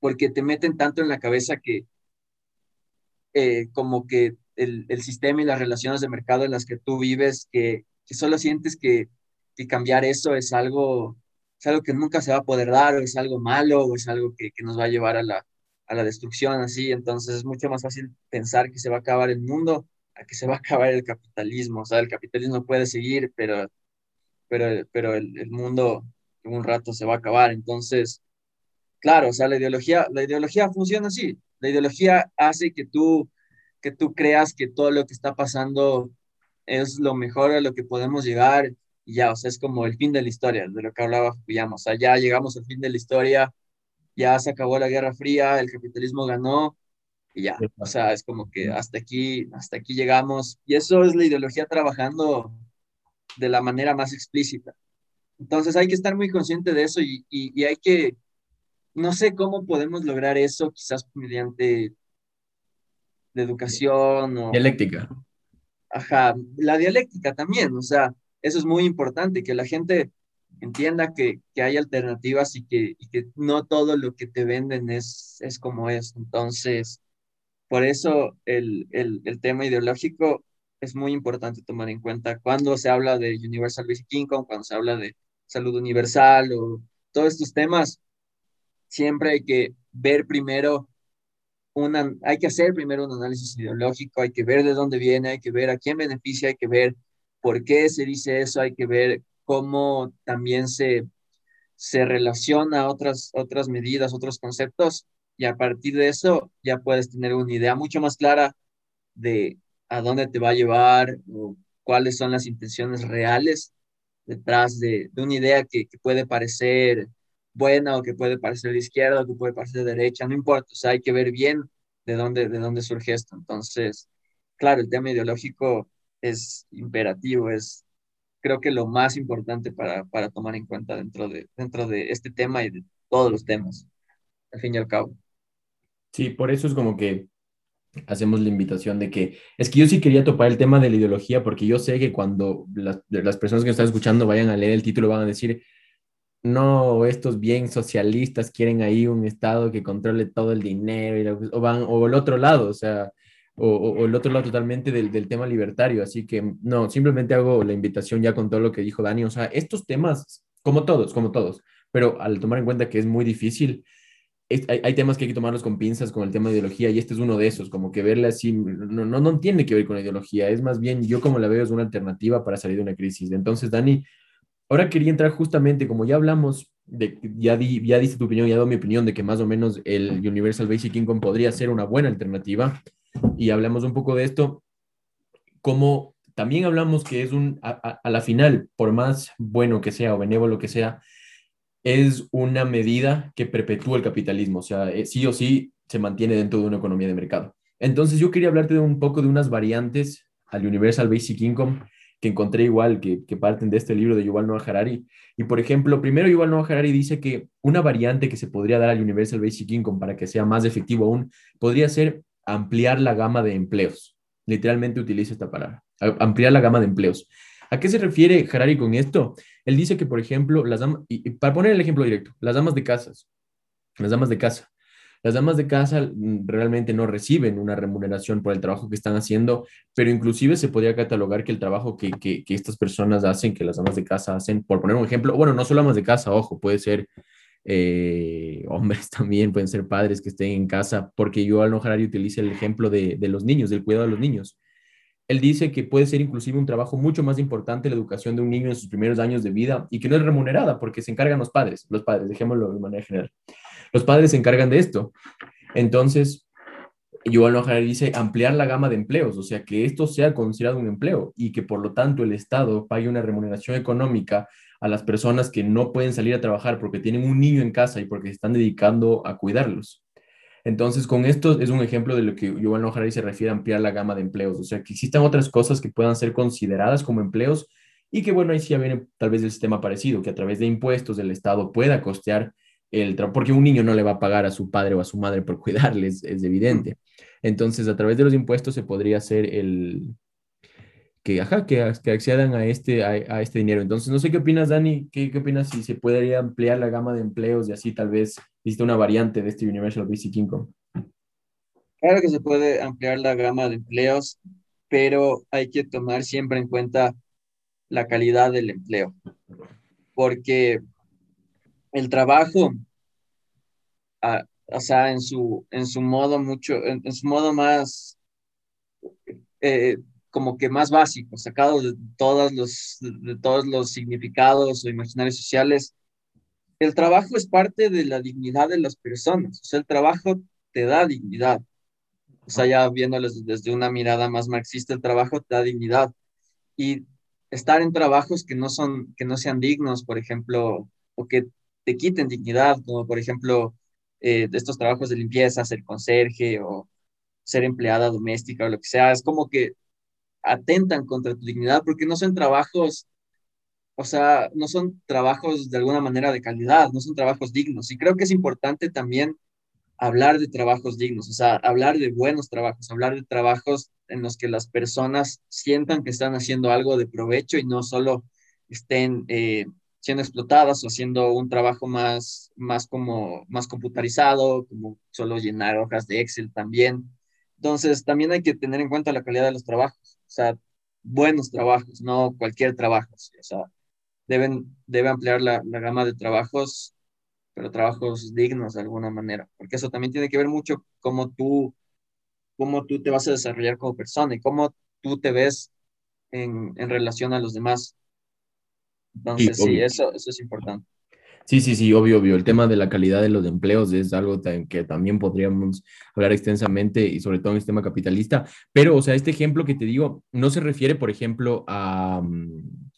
porque te meten tanto en la cabeza que eh, como que el, el, sistema y las relaciones de mercado en las que tú vives, que, que solo sientes que, que, cambiar eso es algo, es algo que nunca se va a poder dar, o es algo malo, o es algo que, que nos va a llevar a la, a la destrucción, así. Entonces es mucho más fácil pensar que se va a acabar el mundo que se va a acabar el capitalismo. O sea, el capitalismo puede seguir, pero pero, pero el, el mundo en un rato se va a acabar. Entonces, claro, o sea, la ideología, la ideología funciona así. La ideología hace que tú, que tú creas que todo lo que está pasando es lo mejor a lo que podemos llegar y ya, o sea, es como el fin de la historia, de lo que hablaba Fukuyama. O sea, ya llegamos al fin de la historia, ya se acabó la Guerra Fría, el capitalismo ganó y ya. O sea, es como que hasta aquí, hasta aquí llegamos. Y eso es la ideología trabajando de la manera más explícita. Entonces hay que estar muy consciente de eso y, y, hay que, no sé cómo podemos lograr eso, quizás mediante la educación o... Dialéctica. Ajá, la dialéctica también, o sea, eso es muy importante, que la gente entienda que, que hay alternativas y que, que, no todo lo que te venden es, es como es. Entonces, por eso el, el, el tema ideológico es muy importante tomar en cuenta cuando se habla de Universal Basic Income, cuando se habla de salud universal o todos estos temas, siempre hay que ver primero una, hay que hacer primero un análisis ideológico, hay que ver de dónde viene, hay que ver a quién beneficia, hay que ver por qué se dice eso, hay que ver cómo también se, se relaciona a otras, otras medidas, otros conceptos, y a partir de eso ya puedes tener una idea mucho más clara de a dónde te va a llevar o cuáles son las intenciones reales detrás de, una idea que, puede parecer buena o que puede parecer de izquierda o que puede parecer de derecha, no importa, o sea, hay que ver bien de dónde, de dónde surge esto. Entonces, claro, el tema ideológico es imperativo, es creo que lo más importante para, para tomar en cuenta dentro de, dentro de este tema y de todos los temas, al fin y al cabo. Sí, por eso es como que hacemos la invitación de que es que yo sí quería topar el tema de la ideología porque yo sé que cuando las, las personas que están escuchando vayan a leer el título van a decir, no, estos bien socialistas quieren ahí un Estado que controle todo el dinero o, van, o el otro lado, o sea, o, o el otro lado totalmente del, del, tema libertario. Así que no, simplemente hago la invitación ya con todo lo que dijo Dani, o sea, estos temas, como todos, como todos, pero al tomar en cuenta que es muy difícil, hay, temas que hay que tomarlos con pinzas con el tema de ideología y este es uno de esos, como que verla así, no, no, no tiene que ver con la ideología, es más bien yo como la veo es una alternativa para salir de una crisis. Entonces, Dani, ahora quería entrar justamente, como ya hablamos, de, ya, di, ya diste tu opinión, ya doy mi opinión de que más o menos el Universal Basic Income podría ser una buena alternativa y hablamos un poco de esto, como también hablamos que es un, a, a la final, por más bueno que sea o benévolo que sea, es una medida que perpetúa el capitalismo, o sea, eh, sí o sí se mantiene dentro de una economía de mercado. Entonces yo quería hablarte de un poco de unas variantes al Universal Basic Income que encontré igual, que, que parten de este libro de Yuval Noah Harari. Y por ejemplo, primero Yuval Noah Harari dice que una variante que se podría dar al Universal Basic Income para que sea más efectivo aún, podría ser ampliar la gama de empleos. Literalmente utiliza esta palabra, ampliar la gama de empleos. ¿A qué se refiere Harari con esto? Él dice que, por ejemplo, las damas, y, para poner el ejemplo directo, las damas de casas, las damas de casa, las damas de casa mm, realmente no reciben una remuneración por el trabajo que están haciendo, pero inclusive se podría catalogar que el trabajo que, que, que estas personas hacen, que las damas de casa hacen, por poner un ejemplo, bueno, no solo damas de casa, ojo, puede ser eh, hombres también, pueden ser padres que estén en casa, porque yo al Harari utiliza el ejemplo de, de los niños, del cuidado de los niños. Él dice que puede ser inclusive un trabajo mucho más importante la educación de un niño en sus primeros años de vida y que no es remunerada porque se encargan los padres, los padres, dejémoslo de manera general. Los padres se encargan de esto. Entonces, Yuval Noah Harari dice ampliar la gama de empleos, o sea, que esto sea considerado un empleo y que por lo tanto el Estado pague una remuneración económica a las personas que no pueden salir a trabajar porque tienen un niño en casa y porque se están dedicando a cuidarlos. Entonces, con esto es un ejemplo de lo que Yuval Noah Harari se refiere a ampliar la gama de empleos, o sea, que existan otras cosas que puedan ser consideradas como empleos y que, bueno, ahí sí ya viene tal vez el sistema parecido, que a través de impuestos del Estado pueda costear el trabajo, porque un niño no le va a pagar a su padre o a su madre por cuidarles, es evidente. Entonces, a través de los impuestos se podría hacer el, que, ajá, que, que accedan a este, a, este dinero. Entonces, no sé qué opinas, Dani, ¿Qué, qué opinas si se podría ampliar la gama de empleos y así tal vez existe una variante de este Universal Basic Income? Claro que se puede ampliar la gama de empleos, pero hay que tomar siempre en cuenta la calidad del empleo, porque el trabajo, ah, o sea, en su, en su modo mucho, en, su modo más, eh, como que más básico, sacado de todos los, de todos los significados o imaginarios sociales, el trabajo es parte de la dignidad de las personas, o sea, el trabajo te da dignidad. O sea, ya viéndolo desde una mirada más marxista, el trabajo te da dignidad. Y estar en trabajos que no son, que no sean dignos, por ejemplo, o que te quiten dignidad, como por ejemplo eh, de estos trabajos de limpieza, ser conserje o ser empleada doméstica o lo que sea, es como que atentan contra tu dignidad porque no son trabajos, o sea, no son trabajos de alguna manera de calidad, no son trabajos dignos. Y creo que es importante también hablar de trabajos dignos, o sea, hablar de buenos trabajos, hablar de trabajos en los que las personas sientan que están haciendo algo de provecho y no solo estén eh, siendo explotadas o haciendo un trabajo más, más como más computarizado, como solo llenar hojas de Excel también. Entonces, también hay que tener en cuenta la calidad de los trabajos, o sea, buenos trabajos, no cualquier trabajo, o sea, deben, debe ampliar la, la gama de trabajos pero trabajos dignos de alguna manera, porque eso también tiene que ver mucho cómo tú, cómo tú te vas a desarrollar como persona y cómo tú te ves en, en relación a los demás. Entonces, sí, eso, eso es importante. Sí, sí, sí, obvio, obvio. El tema de la calidad de los empleos es algo que también podríamos hablar extensamente y sobre todo en el sistema capitalista. Pero, o sea, este ejemplo que te digo no se refiere, por ejemplo, a, mm,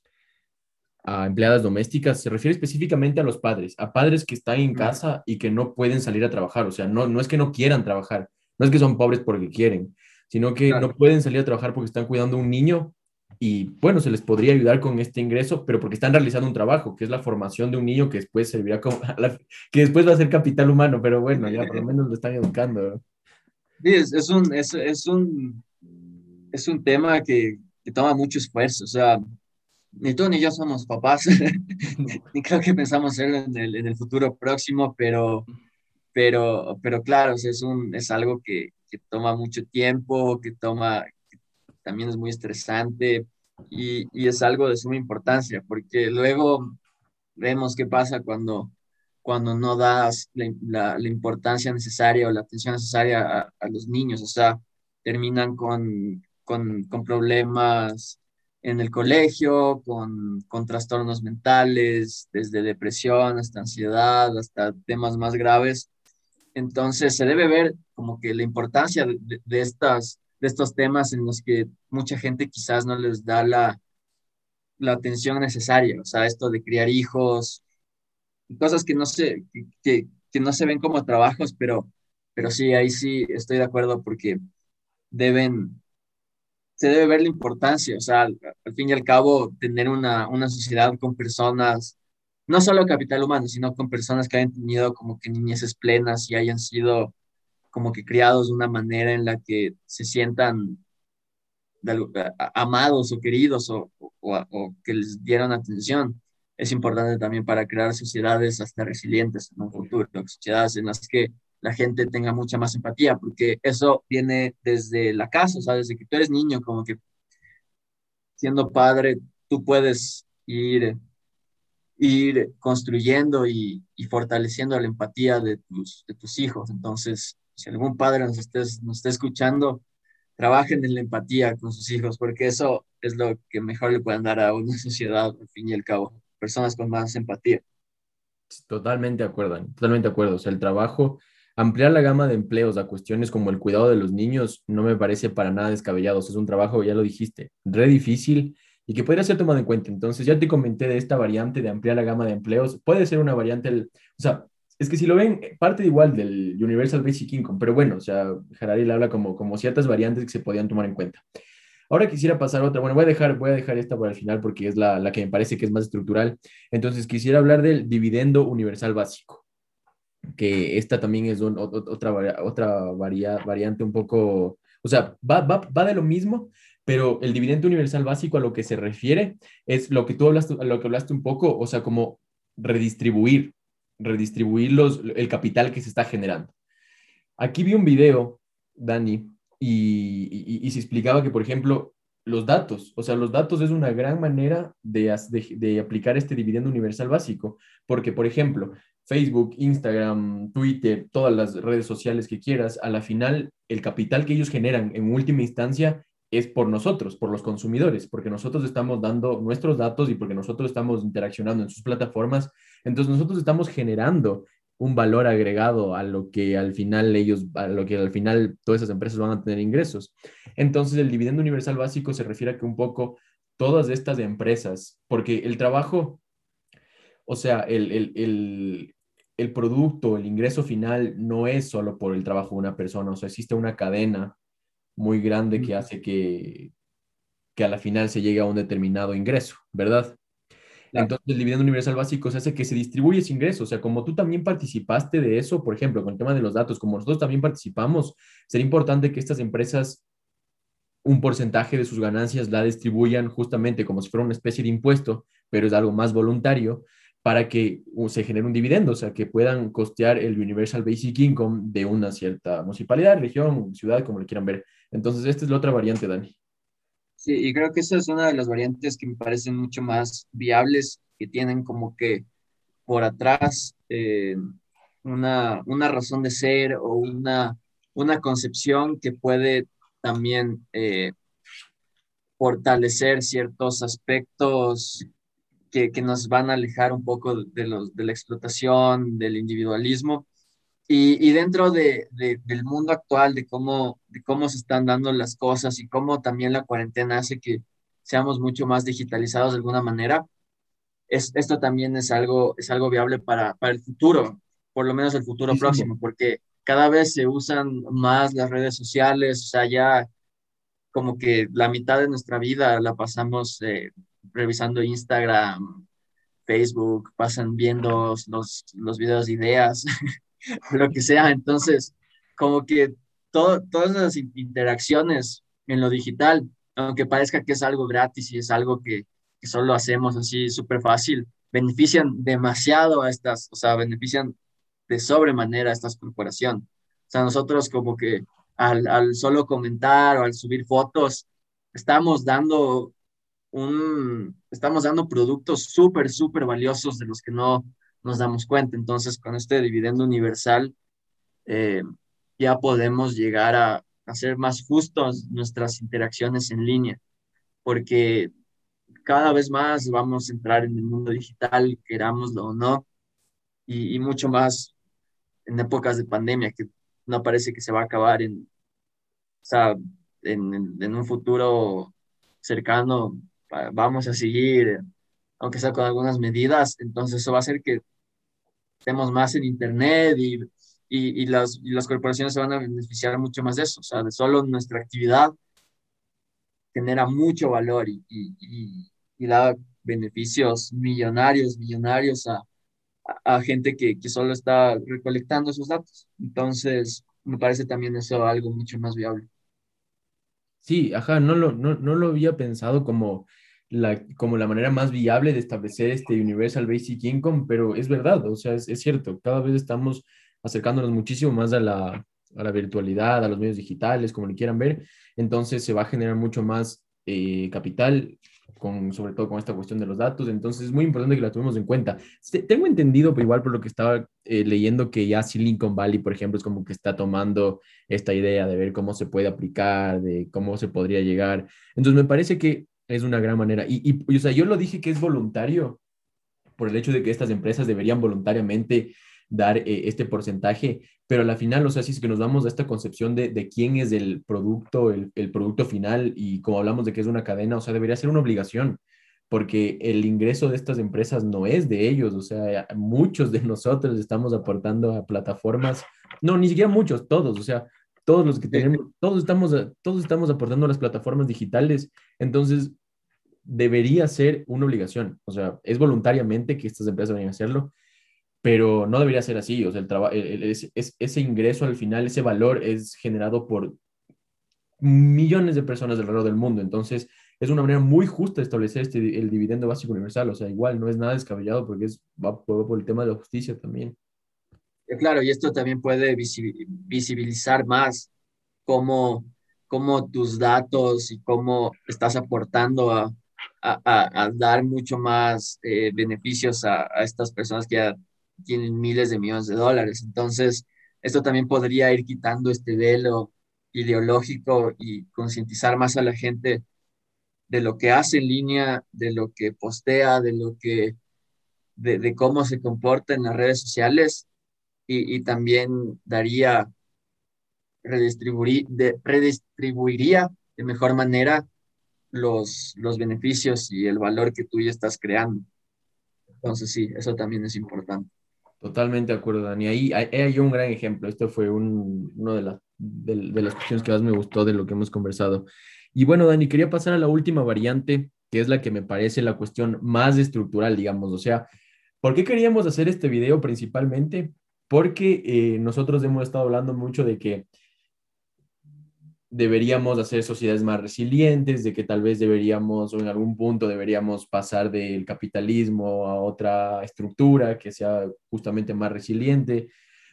a empleadas domésticas, se refiere específicamente a los padres, a padres que están en casa y que no pueden salir a trabajar. O sea, no, no es que no quieran trabajar, no es que son pobres porque quieren, sino que no pueden salir a trabajar porque están cuidando a un niño y bueno, se les podría ayudar con este ingreso, pero porque están realizando un trabajo, que es la formación de un niño que después servirá como, que después va a ser capital humano, pero bueno, ya por lo menos lo están educando. Sí, es, un, es, es, un, es un tema que, que toma mucho esfuerzo, o sea, ni tú ni yo somos papás, ni creo que pensamos hacerlo en el, en el, futuro próximo, pero, pero, pero claro, es, un, es algo que, que toma mucho tiempo, que toma, también es muy estresante y, y, es algo de suma importancia, porque luego vemos qué pasa cuando, cuando no das la, la, importancia necesaria o la atención necesaria a, los niños, o sea, terminan con, con, con problemas en el colegio, con, con, trastornos mentales, desde depresión hasta ansiedad, hasta temas más graves. Entonces se debe ver como que la importancia de, de, estas, de estos temas en los que mucha gente quizás no les da la, la atención necesaria, o sea, esto de criar hijos, cosas que no se, que, que no se ven como trabajos, pero, pero sí, ahí sí estoy de acuerdo porque deben, se debe ver la importancia, o sea, al, fin y al cabo, tener una, una sociedad con personas, no solo capital humano, sino con personas que hayan tenido como que niñeces plenas y hayan sido como que criados de una manera en la que se sientan amados o queridos o, o, o, que les dieron atención. Es importante también para crear sociedades hasta resilientes en un futuro, sociedades en las que la gente tenga mucha más empatía, porque eso viene desde la casa, sea, desde que tú eres niño, como que siendo padre, tú puedes ir, ir construyendo y, y fortaleciendo la empatía de tus, de tus hijos. Entonces, si algún padre nos, estés, nos está escuchando, trabajen en la empatía con sus hijos, porque eso es lo que mejor le pueden dar a una sociedad, al fin y al cabo, personas con más empatía. Totalmente de acuerdo, totalmente de acuerdo. O sea, el trabajo ampliar la gama de empleos a cuestiones como el cuidado de los niños no me parece para nada descabellado. es un trabajo, ya lo dijiste, re difícil y que podría ser tomado en cuenta. Entonces, ya te comenté de esta variante de ampliar la gama de empleos. Puede ser una variante, o sea, es que si lo ven, parte igual del Universal Basic Income, pero bueno, o sea, Harari le habla como, como ciertas variantes que se podían tomar en cuenta. Ahora quisiera pasar a otra. Bueno, voy a dejar, voy a dejar esta para el final porque es la, la que me parece que es más estructural. Entonces, quisiera hablar del dividendo universal básico, que esta también es otra, otra variante un poco, o sea, va, va, va de lo mismo, pero el dividendo universal básico a lo que se refiere es lo que tú hablaste, a lo que hablaste un poco, o sea, como redistribuir, redistribuir los, el capital que se está generando. Aquí vi un video, Dani, y, se explicaba que, por ejemplo, los datos, o sea, los datos es una gran manera de, de, aplicar este dividendo universal básico, porque, por ejemplo, Facebook, Instagram, Twitter, todas las redes sociales que quieras, a la final, el capital que ellos generan en última instancia es por nosotros, por los consumidores, porque nosotros estamos dando nuestros datos y porque nosotros estamos interaccionando en sus plataformas, entonces nosotros estamos generando un valor agregado a lo que al final ellos, a lo que al final todas esas empresas van a tener ingresos. Entonces, el dividendo universal básico se refiere a que un poco todas estas empresas, porque el trabajo, o sea, el, el, el, producto, el ingreso final no es solo por el trabajo de una persona, o sea, existe una cadena muy grande que hace que, que a la final se llegue a un determinado ingreso, ¿verdad? Entonces, el dividendo universal básico se hace que se distribuye ese ingreso. O sea, como tú también participaste de eso, por ejemplo, con el tema de los datos, como nosotros también participamos, sería importante que estas empresas un porcentaje de sus ganancias la distribuyan justamente como si fuera una especie de impuesto, pero es algo más voluntario para que uh, se genere un dividendo, o sea, que puedan costear el Universal Basic Income de una cierta municipalidad, región, ciudad, como le quieran ver. Entonces, esta es la otra variante, Dani. Sí, y creo que esa es una de las variantes que me parecen mucho más viables, que tienen como que por atrás eh, una, una razón de ser o una, una concepción que puede también eh, fortalecer ciertos aspectos que, que, nos van a alejar un poco de, los, de la explotación, del individualismo y, dentro de, del mundo actual, de cómo, de cómo se están dando las cosas y cómo también la cuarentena hace que seamos mucho más digitalizados de alguna manera, es, esto también es algo, es algo viable para, para el futuro, por lo menos el futuro próximo, porque cada vez se usan más las redes sociales, o sea, ya como que la mitad de nuestra vida la pasamos eh, revisando Instagram, Facebook, pasan viendo los, los videos de ideas. lo que sea. Entonces, como que todo, todas las interacciones en lo digital, aunque parezca que es algo gratis y es algo que, que solo hacemos así súper fácil, benefician demasiado a estas, o sea, benefician de sobremanera a estas corporaciones. O sea, nosotros como que al, al solo comentar o al subir fotos, estamos dando un, estamos dando productos súper, súper valiosos de los que no, nos damos cuenta. Entonces, con este dividendo universal, eh, ya podemos llegar a hacer más justos nuestras interacciones en línea, porque cada vez más vamos a entrar en el mundo digital, querámoslo o no, y, mucho más en épocas de pandemia, que no parece que se va a acabar en, o sea, en, en un futuro cercano, vamos a seguir, aunque sea con algunas medidas, entonces eso va a hacer que estemos más en Internet y, y, las, y las corporaciones se van a beneficiar mucho más de eso. O sea, de solo nuestra actividad genera mucho valor y, y, y da beneficios millonarios, millonarios a, a, gente que, que, solo está recolectando esos datos. Entonces, me parece también eso algo mucho más viable. Sí, ajá, no lo, no, no lo había pensado como la, como la manera más viable de establecer este Universal Basic Income, pero es verdad, o sea, es, es cierto, cada vez estamos acercándonos muchísimo más a la, a la virtualidad, a los medios digitales, como le quieran ver, entonces se va a generar mucho más eh, capital, con, sobre todo con esta cuestión de los datos, entonces es muy importante que la tomemos en cuenta. Tengo entendido, pero igual por lo que estaba eh, leyendo, que ya Silicon Valley, por ejemplo, es como que está tomando esta idea de ver cómo se puede aplicar, de cómo se podría llegar. Entonces me parece que es una gran manera. Y, y, o sea, yo lo dije que es voluntario por el hecho de que estas empresas deberían voluntariamente dar eh, este porcentaje, pero a la final, o sea, si es que nos vamos a esta concepción de, de quién es el producto, el, el, producto final y como hablamos de que es una cadena, o sea, debería ser una obligación, porque el ingreso de estas empresas no es de ellos, o sea, muchos de nosotros estamos aportando a plataformas, no, ni siquiera muchos, todos, o sea, todos los que tenemos, todos estamos, todos estamos aportando a las plataformas digitales, entonces debería ser una obligación, o sea, es voluntariamente que estas empresas vayan a hacerlo, pero no debería ser así, o sea, el es, ese ingreso al final, ese valor es generado por millones de personas alrededor del mundo, entonces es una manera muy justa de establecer este, el dividendo básico universal, o sea, igual no es nada descabellado porque es, va, por el tema de la justicia también. Eh, claro, y esto también puede visibilizar más cómo, cómo tus datos y cómo estás aportando a, a, dar mucho más eh, beneficios a, estas personas que ya tienen miles de millones de dólares. Entonces, esto también podría ir quitando este velo ideológico y concientizar más a la gente de lo que hace en línea, de lo que postea, de lo que, de cómo se comporta en las redes sociales y, y también daría, redistribuir, de, redistribuiría de mejor manera los, los beneficios y el valor que tú ya estás creando. Entonces sí, eso también es importante. Totalmente de acuerdo, Dani. Ahí hay un gran ejemplo. Esto fue un, uno de, la, de, las cuestiones que más me gustó de lo que hemos conversado. Y bueno, Dani, quería pasar a la última variante, que es la que me parece la cuestión más estructural, digamos. O sea, ¿por qué queríamos hacer este video principalmente? Porque eh, nosotros hemos estado hablando mucho de que deberíamos hacer sociedades más resilientes, de que tal vez deberíamos o en algún punto deberíamos pasar del capitalismo a otra estructura que sea justamente más resiliente,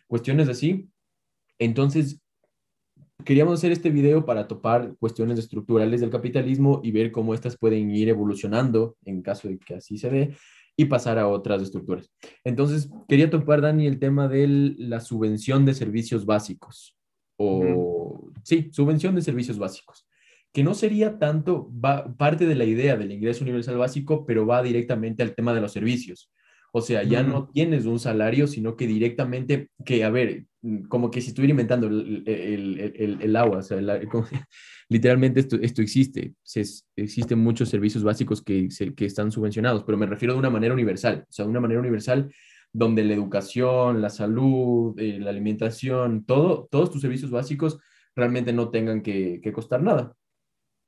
cuestiones así. Entonces, queríamos hacer este video para topar cuestiones estructurales del capitalismo y ver cómo estas pueden ir evolucionando en caso de que así se dé y pasar a otras estructuras. Entonces, quería topar, Dani, el tema de la subvención de servicios básicos o, sí, subvención de servicios básicos, que no sería tanto va, parte de la idea del ingreso universal básico, pero va directamente al tema de los servicios. O sea, ya no tienes un salario, sino que directamente, que a ver, como que si estuviera inventando el, el, el, el agua, o sea, como, literalmente esto, esto existe. Se, existen muchos servicios básicos que, se, que están subvencionados, pero me refiero de una manera universal, o sea, de una manera universal donde la educación, la salud, eh, la alimentación, todo, todos tus servicios básicos realmente no tengan que, costar nada.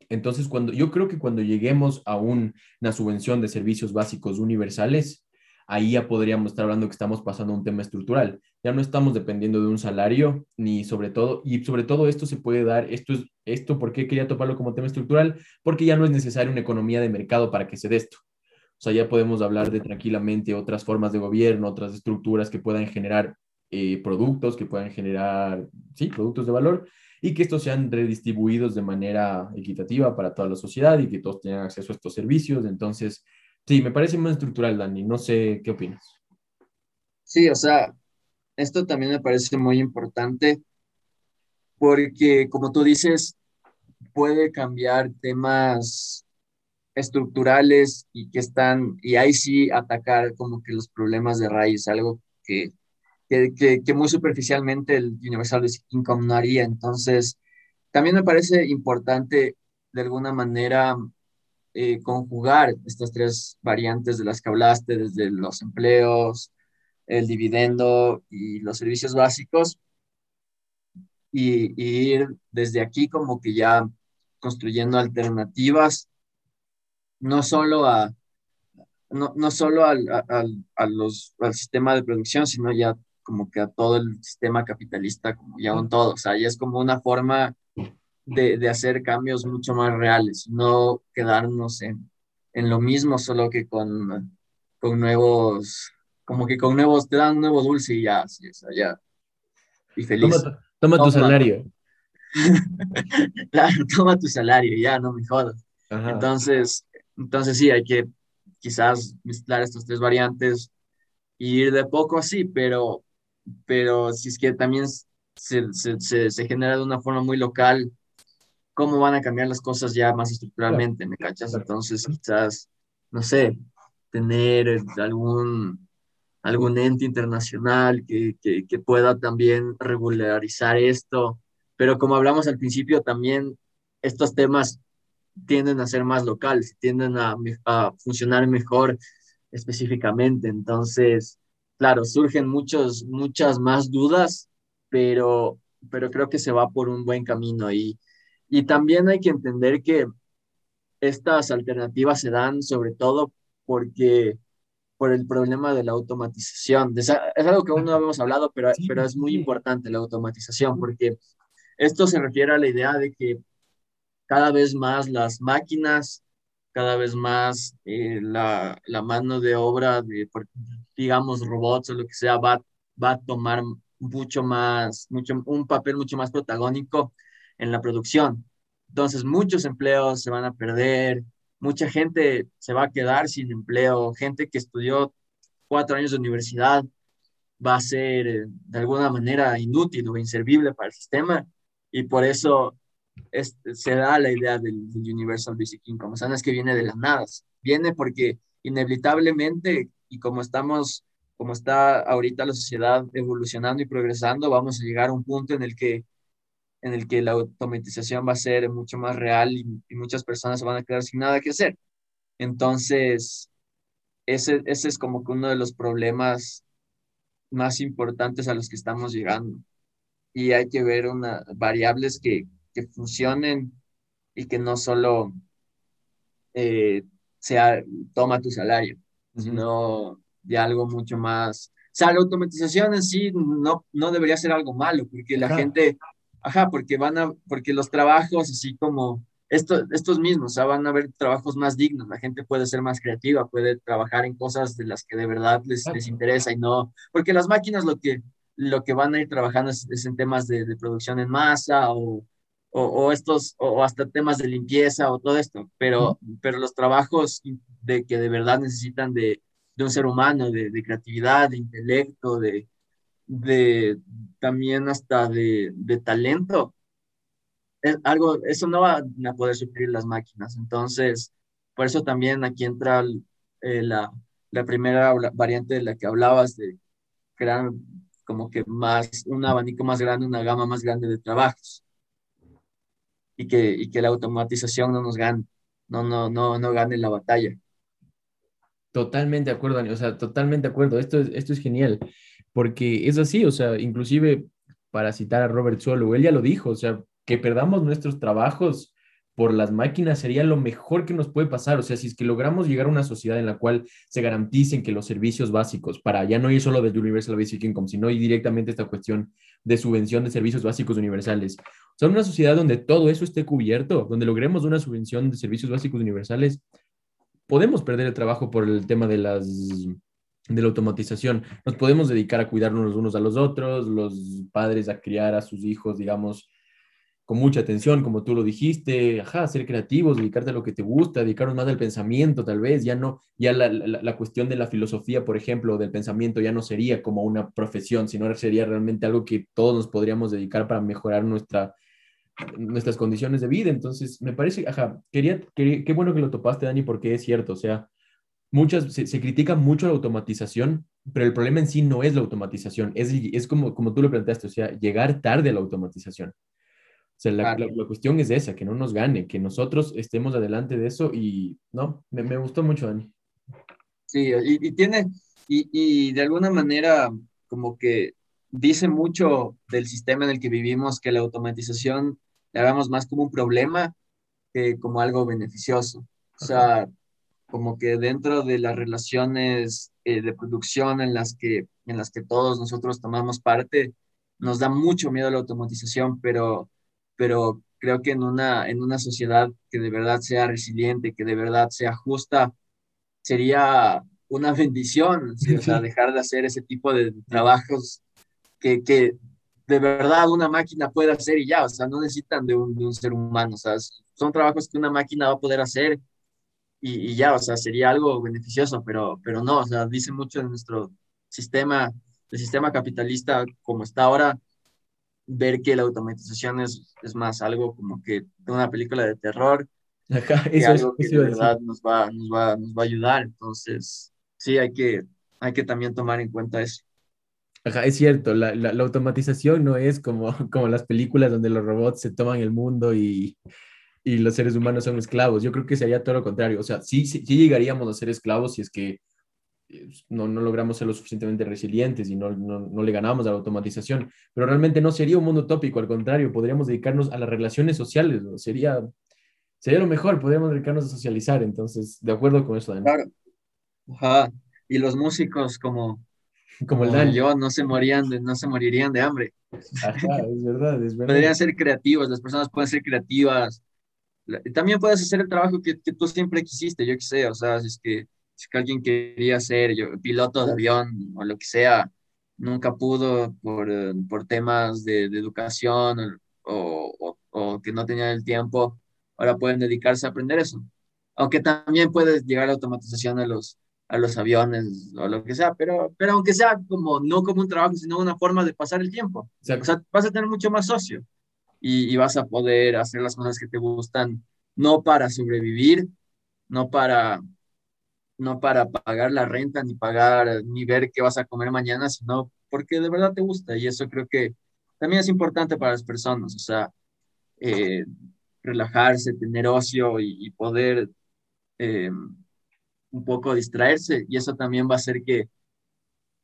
Entonces, cuando, yo creo que cuando lleguemos a un, una subvención de servicios básicos universales, ahí ya podríamos estar hablando que estamos pasando un tema estructural. Ya no estamos dependiendo de un salario, ni sobre todo, y sobre todo esto se puede dar, esto es, esto, ¿por qué quería toparlo como tema estructural? Porque ya no es necesaria una economía de mercado para que se dé esto. O sea, ya podemos hablar de tranquilamente otras formas de gobierno, otras estructuras que puedan generar eh, productos, que puedan generar, sí, productos de valor y que estos sean redistribuidos de manera equitativa para toda la sociedad y que todos tengan acceso a estos servicios. Entonces, Sí, me parece más estructural, Dani. No sé qué opinas. Sí, o sea, esto también me parece muy importante porque, como tú dices, puede cambiar temas estructurales y que están, y ahí sí atacar como que los problemas de raíz, algo que, que, que, muy superficialmente el Universal Income no haría. Entonces, también me parece importante de alguna manera eh, conjugar estas tres variantes de las que hablaste, desde los empleos, el dividendo y los servicios básicos, y, y ir desde aquí como que ya construyendo alternativas, no solo a, no, no solo al, al, a los, al sistema de producción, sino ya como que a todo el sistema capitalista, como ya un todo. O sea, ya es como una forma de, de, hacer cambios mucho más reales, no quedarnos en, en lo mismo, solo que con, con nuevos, como que con nuevos, te dan un nuevo dulce y ya, así es, ya. Y feliz. Toma, tu, toma tu salario. claro, toma tu salario, ya, no me jodas. Ajá. Entonces, entonces sí, hay que quizás mezclar estas tres variantes y ir de poco así, pero, pero si es que también se, se, se, se genera de una forma muy local, cómo van a cambiar las cosas ya más estructuralmente, ¿me cachas? Entonces, quizás, no sé, tener algún, algún ente internacional que, que, pueda también regularizar esto. Pero como hablamos al principio, también estos temas tienden a ser más locales, tienden a, a funcionar mejor específicamente. Entonces, claro, surgen muchos, muchas más dudas, pero, pero creo que se va por un buen camino. Y, y también hay que entender que estas alternativas se dan sobre todo porque por el problema de la automatización. Es, algo que aún no habíamos hablado, pero, pero es muy importante la automatización, porque esto se refiere a la idea de que cada vez más las máquinas, cada vez más eh, la, la, mano de obra digamos, robots o lo que sea, va, va a tomar mucho más, mucho, un papel mucho más protagónico en la producción. Entonces, muchos empleos se van a perder, mucha gente se va a quedar sin empleo, gente que estudió cuatro años de universidad va a ser eh, de alguna manera inútil o inservible para el sistema y por eso se da la idea del, Universal Basic Income. O sea, no es que viene de las nada, viene porque inevitablemente y como estamos, como está ahorita la sociedad evolucionando y progresando, vamos a llegar a un punto en el que en el que la automatización va a ser mucho más real y, muchas personas se van a quedar sin nada que hacer. Entonces, ese, ese es como que uno de los problemas más importantes a los que estamos llegando. Y hay que ver una, variables que, que funcionen y que no solo eh, sea toma tu salario, sino de algo mucho más. O sea, la automatización en sí no, no debería ser algo malo, porque la gente Ajá, porque van a, porque los trabajos así como esto, estos mismos, o sea, van a haber trabajos más dignos, la gente puede ser más creativa, puede trabajar en cosas de las que de verdad les, les interesa y no, porque las máquinas lo que, lo que van a ir trabajando es, en temas de, de, producción en masa o, o, o, estos, o hasta temas de limpieza o todo esto, pero, pero los trabajos de que de verdad necesitan de, de un ser humano, de, de creatividad, de intelecto, de, de también hasta de, talento. Es algo, eso no va a poder suplir las máquinas. Entonces, por eso también aquí entra eh, la, la, primera variante de la que hablabas, de crear como que más, un abanico más grande, una gama más grande de trabajos. Y que, y que la automatización no nos gane, no, no, no, no gane la batalla. Totalmente de acuerdo. O sea, totalmente de acuerdo. Esto es, esto es genial porque es así, o sea, inclusive para citar a Robert Solo, él ya lo dijo, o sea, que perdamos nuestros trabajos por las máquinas sería lo mejor que nos puede pasar. O sea, si es que logramos llegar a una sociedad en la cual se garanticen que los servicios básicos, para ya no ir solo del Universal Basic Income, sino ir directamente a esta cuestión de subvención de servicios básicos universales. O sea, una sociedad donde todo eso esté cubierto, donde logremos una subvención de servicios básicos universales, podemos perder el trabajo por el tema de las de la automatización. Nos podemos dedicar a cuidarnos unos a los otros, los padres a criar a sus hijos, digamos, con mucha atención, como tú lo dijiste, ajá, ser creativos, dedicarte a lo que te gusta, dedicarnos más al pensamiento, tal vez, ya no, ya la, la, cuestión de la filosofía, por ejemplo, del pensamiento ya no sería como una profesión, sino sería realmente algo que todos nos podríamos dedicar para mejorar nuestra, nuestras condiciones de vida. Entonces, me parece, ajá, quería, quería, qué bueno que lo topaste, Dani, porque es cierto, o sea, muchas, se, critica mucho la automatización, pero el problema en sí no es la automatización, es, es como, como tú lo planteaste, o sea, llegar tarde a la automatización. O sea, la, la, cuestión es esa, que no nos gane, que nosotros estemos adelante de eso y, no, me, me gustó mucho, Dani. Sí, y, y tiene, y, y, de alguna manera como que dice mucho del sistema en el que vivimos que la automatización la vemos más como un problema que como algo beneficioso. O sea, como que dentro de las relaciones eh, de producción en las, que, en las que todos nosotros tomamos parte, nos da mucho miedo la automatización, pero, pero creo que en una, en una sociedad que de verdad sea resiliente, que de verdad sea justa, sería una bendición, o sea, dejar de hacer ese tipo de trabajos que, que de verdad una máquina puede hacer y ya, o sea, no necesitan de un, de un ser humano, o sea, son trabajos que una máquina va a poder hacer y, ya, o sea, sería algo beneficioso, pero, pero no, o sea, dice mucho de nuestro sistema, el sistema capitalista como está ahora, ver que la automatización es, es más algo como que de una película de terror, Ajá, eso que algo que de verdad nos va, nos, va, nos va a ayudar, entonces sí, hay que, hay que también tomar en cuenta eso. Ajá, es cierto, la, la, automatización no es como, como las películas donde los robots se toman el mundo y, y los seres humanos son esclavos. Yo creo que sería todo lo contrario. O sea, sí, sí, sí llegaríamos a ser esclavos si es que no, no, logramos ser lo suficientemente resilientes y no, no, no, le ganamos a la automatización, pero realmente no sería un mundo tópico, al contrario, podríamos dedicarnos a las relaciones sociales, sería, sería lo mejor, podríamos dedicarnos a socializar, entonces, de acuerdo con eso, Claro, Ajá. y los músicos como, como, el Dani. yo no se, morían de, no se morirían de hambre. Ajá, es verdad, es verdad. Podrían ser creativos, las personas pueden ser creativas, también puedes hacer el trabajo que, que tú siempre quisiste, yo qué sé, o sea, si es que si alguien quería ser yo, piloto de avión o lo que sea, nunca pudo por, por temas de, educación o, o, que no tenían el tiempo, ahora pueden dedicarse a aprender eso. Aunque también puedes llegar a la automatización a los, a los aviones o lo que sea, pero, pero aunque sea como, no como un trabajo, sino una forma de pasar el tiempo. O sea, vas a tener mucho más socio y, y vas a poder hacer las cosas que te gustan, no para sobrevivir, no para no para pagar la renta, ni pagar, ni ver qué vas a comer mañana, sino porque de verdad te gusta. Y eso creo que también es importante para las personas, o sea, eh, relajarse, tener ocio y, poder eh, un poco distraerse. Y eso también va a hacer que,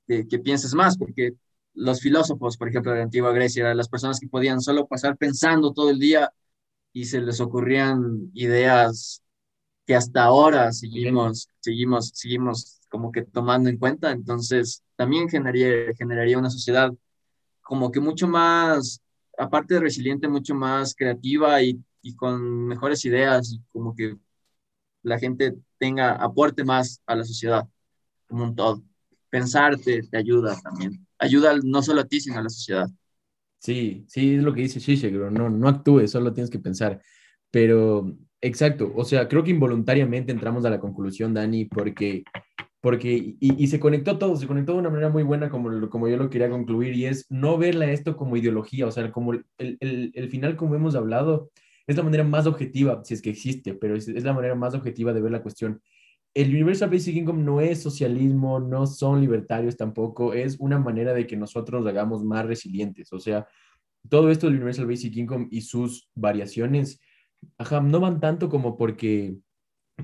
que, pienses más, porque los filósofos, por ejemplo, de la antigua Grecia, eran las personas que podían solo pasar pensando todo el día y se les ocurrían ideas que hasta ahora seguimos, seguimos, seguimos como que tomando en cuenta. Entonces, también generaría, generaría una sociedad como que mucho más, aparte de resiliente, mucho más creativa y, y con mejores ideas y como que la gente tenga, aporte más a la sociedad como un todo. Pensarte te ayuda también. Ayuda no solo a ti, sino a la sociedad. Sí, sí, es lo que dice Shisha, no, no actúes, solo tienes que pensar. Pero Exacto, o sea, creo que involuntariamente entramos a la conclusión, Dani, porque, porque y, se conectó todo, se conectó de una manera muy buena como, como yo lo quería concluir, y es no verla esto como ideología, o sea, como el, el, el final, como hemos hablado, es la manera más objetiva, si es que existe, pero es, es, la manera más objetiva de ver la cuestión. El Universal Basic Income no es socialismo, no son libertarios tampoco, es una manera de que nosotros nos hagamos más resilientes, o sea, todo esto del Universal Basic Income y sus variaciones ajá, no van tanto como porque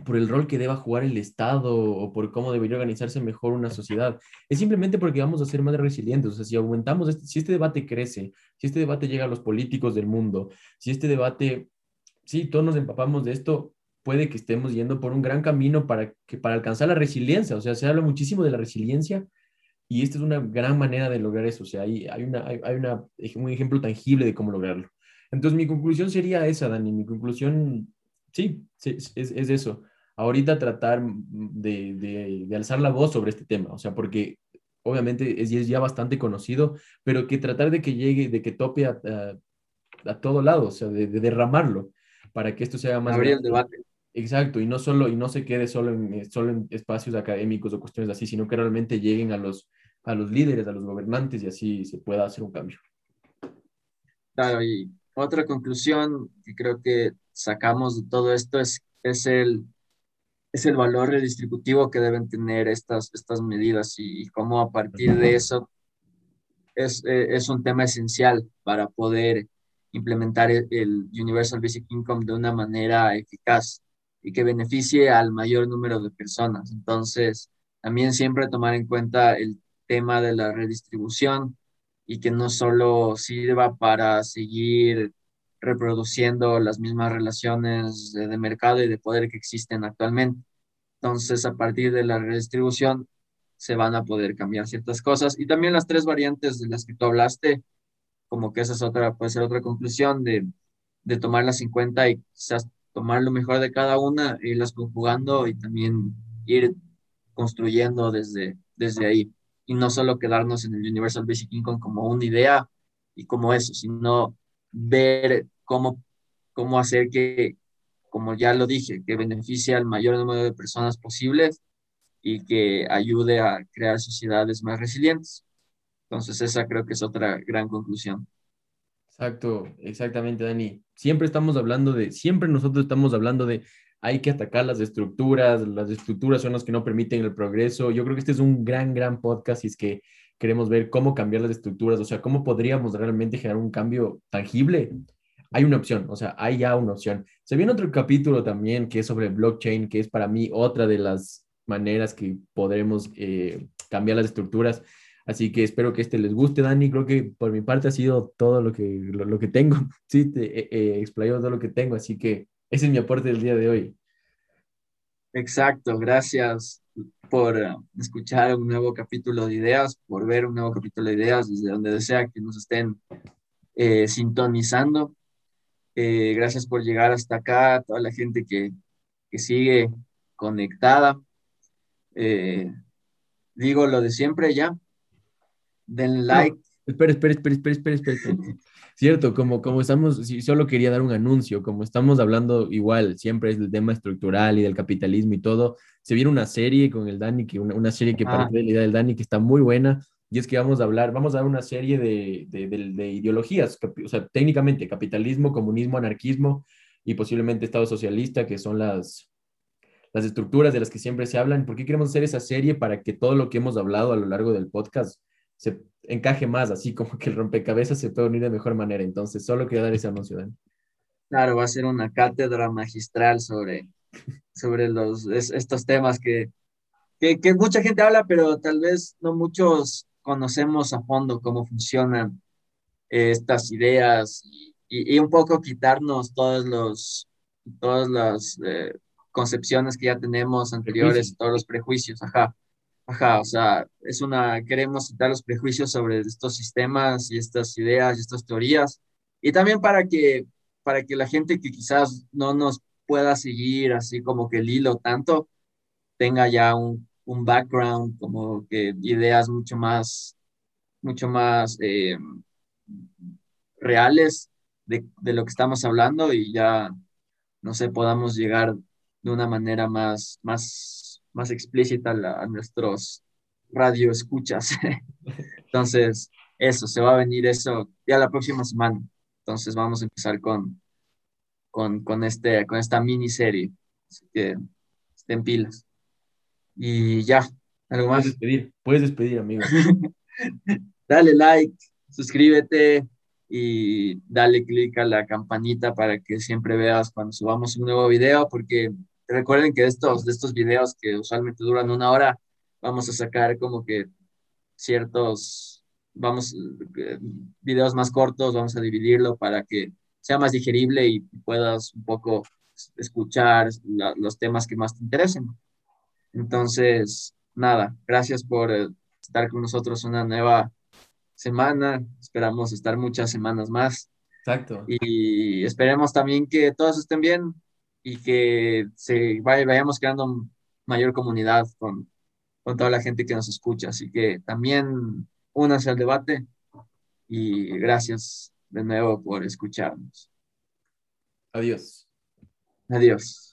por el rol que deba jugar el Estado o por cómo debería organizarse mejor una sociedad. Es simplemente porque vamos a ser más resilientes. O sea, si aumentamos, este, si este debate crece, si este debate llega a los políticos del mundo, si este debate, sí, todos nos empapamos de esto, puede que estemos yendo por un gran camino para, que, para alcanzar la resiliencia. O sea, se habla muchísimo de la resiliencia y esta es una gran manera de lograr eso. O sea, hay, hay, una, hay, un ejemplo tangible de cómo lograrlo. Entonces, mi conclusión sería esa, Dani. Mi conclusión, sí, es, es, eso. Ahorita tratar de, de, de, alzar la voz sobre este tema, o sea, porque obviamente es, es ya bastante conocido, pero que tratar de que llegue, de que tope a, a, todo lado, o sea, de, de, derramarlo, para que esto sea más... Abrir el debate. Exacto, y no, solo, y no se quede solo en, solo en espacios académicos o cuestiones así, sino que realmente lleguen a los, a los líderes, a los gobernantes y así se pueda hacer un cambio. Claro, y otra conclusión que creo que sacamos de todo esto es, es, el, es el valor redistributivo que deben tener estas, estas medidas y, cómo a partir de eso es, eh, es un tema esencial para poder implementar el, Universal Basic Income de una manera eficaz y que beneficie al mayor número de personas. Entonces, también siempre tomar en cuenta el tema de la redistribución, y que no solo sirva para seguir reproduciendo las mismas relaciones de, mercado y de poder que existen actualmente. Entonces, a partir de la redistribución, se van a poder cambiar ciertas cosas. Y también las tres variantes de las que tú hablaste, como que esa es otra, puede ser otra conclusión de, de tomarlas en cuenta y quizás tomar lo mejor de cada una, irlas conjugando y también ir construyendo desde, desde ahí y no solo quedarnos en el Universal Basic Income como una idea y como eso, sino ver cómo, cómo hacer que, como ya lo dije, que beneficie al mayor número de personas posibles y que ayude a crear sociedades más resilientes. Entonces esa creo que es otra gran conclusión. Exacto, exactamente, Dani. Siempre estamos hablando de, siempre nosotros estamos hablando de hay que atacar las estructuras, las estructuras son las que no permiten el progreso. Yo creo que este es un gran, gran podcast y es que queremos ver cómo cambiar las estructuras, o sea, cómo podríamos realmente generar un cambio tangible. Hay una opción, o sea, hay ya una opción. Se viene otro capítulo también que es sobre blockchain, que es para mí otra de las maneras que podremos eh, cambiar las estructuras. Así que espero que este les guste, Dani. Creo que por mi parte ha sido todo lo que, lo, que tengo. Sí, te he explayado todo lo que tengo, así que ese es mi aporte del día de hoy. Exacto, gracias por eh, escuchar un nuevo capítulo de ideas, por ver un nuevo capítulo de ideas desde donde desea que nos estén eh, sintonizando. Eh, gracias por llegar hasta acá, toda la gente que, que sigue conectada. digo lo de siempre ya. Den like. espera, espera, espera, espera, espera, espera. Cierto, como, como estamos, solo quería dar un anuncio, como estamos hablando igual, siempre es del tema estructural y del capitalismo y todo, se viene una serie con el Dani, que una, una serie que ah. parte de la idea del Dani, que está muy buena, y es que vamos a hablar, vamos a dar una serie de, de, de, ideologías, o sea, técnicamente, capitalismo, comunismo, anarquismo y posiblemente Estado socialista, que son las, las estructuras de las que siempre se hablan. ¿Por qué queremos hacer esa serie? Para que todo lo que hemos hablado a lo largo del podcast se encaje más, así como que el rompecabezas se puede unir de mejor manera. Entonces, solo quería dar ese anuncio, Dani. Claro, va a ser una cátedra magistral sobre, sobre los, estos temas que, que, que, mucha gente habla, pero tal vez no muchos conocemos a fondo cómo funcionan estas ideas y, y, un poco quitarnos todos los, todas las eh, concepciones que ya tenemos anteriores, todos los prejuicios, ajá. Ajá, o sea, es una, queremos quitar los prejuicios sobre estos sistemas y estas ideas y estas teorías. Y también para que, para que la gente que quizás no nos pueda seguir así como que el hilo tanto, tenga ya un, un background, como que ideas mucho más, mucho más eh, reales de, de lo que estamos hablando y ya, no sé, podamos llegar de una manera más, más más explícita a, nuestros radio escuchas. Entonces, eso, se va a venir eso ya la próxima semana. Entonces vamos a empezar con, con, con, este, con esta miniserie. Así que estén pilas. Y ya, algo más. Puedes despedir, puedes despedir, amigo. dale like, suscríbete y dale click a la campanita para que siempre veas cuando subamos un nuevo video, porque Recuerden que de estos, de estos videos que usualmente duran una hora, vamos a sacar como que ciertos, vamos, eh, videos más cortos, vamos a dividirlo para que sea más digerible y puedas un poco escuchar los temas que más te interesen. Entonces, nada, gracias por eh, estar con nosotros una nueva semana. Esperamos estar muchas semanas más. Exacto. Y esperemos también que todos estén bien, y que se vaya, vayamos creando mayor comunidad con, con toda la gente que nos escucha. Así que también únanse al debate y gracias de nuevo por escucharnos. Adiós. Adiós.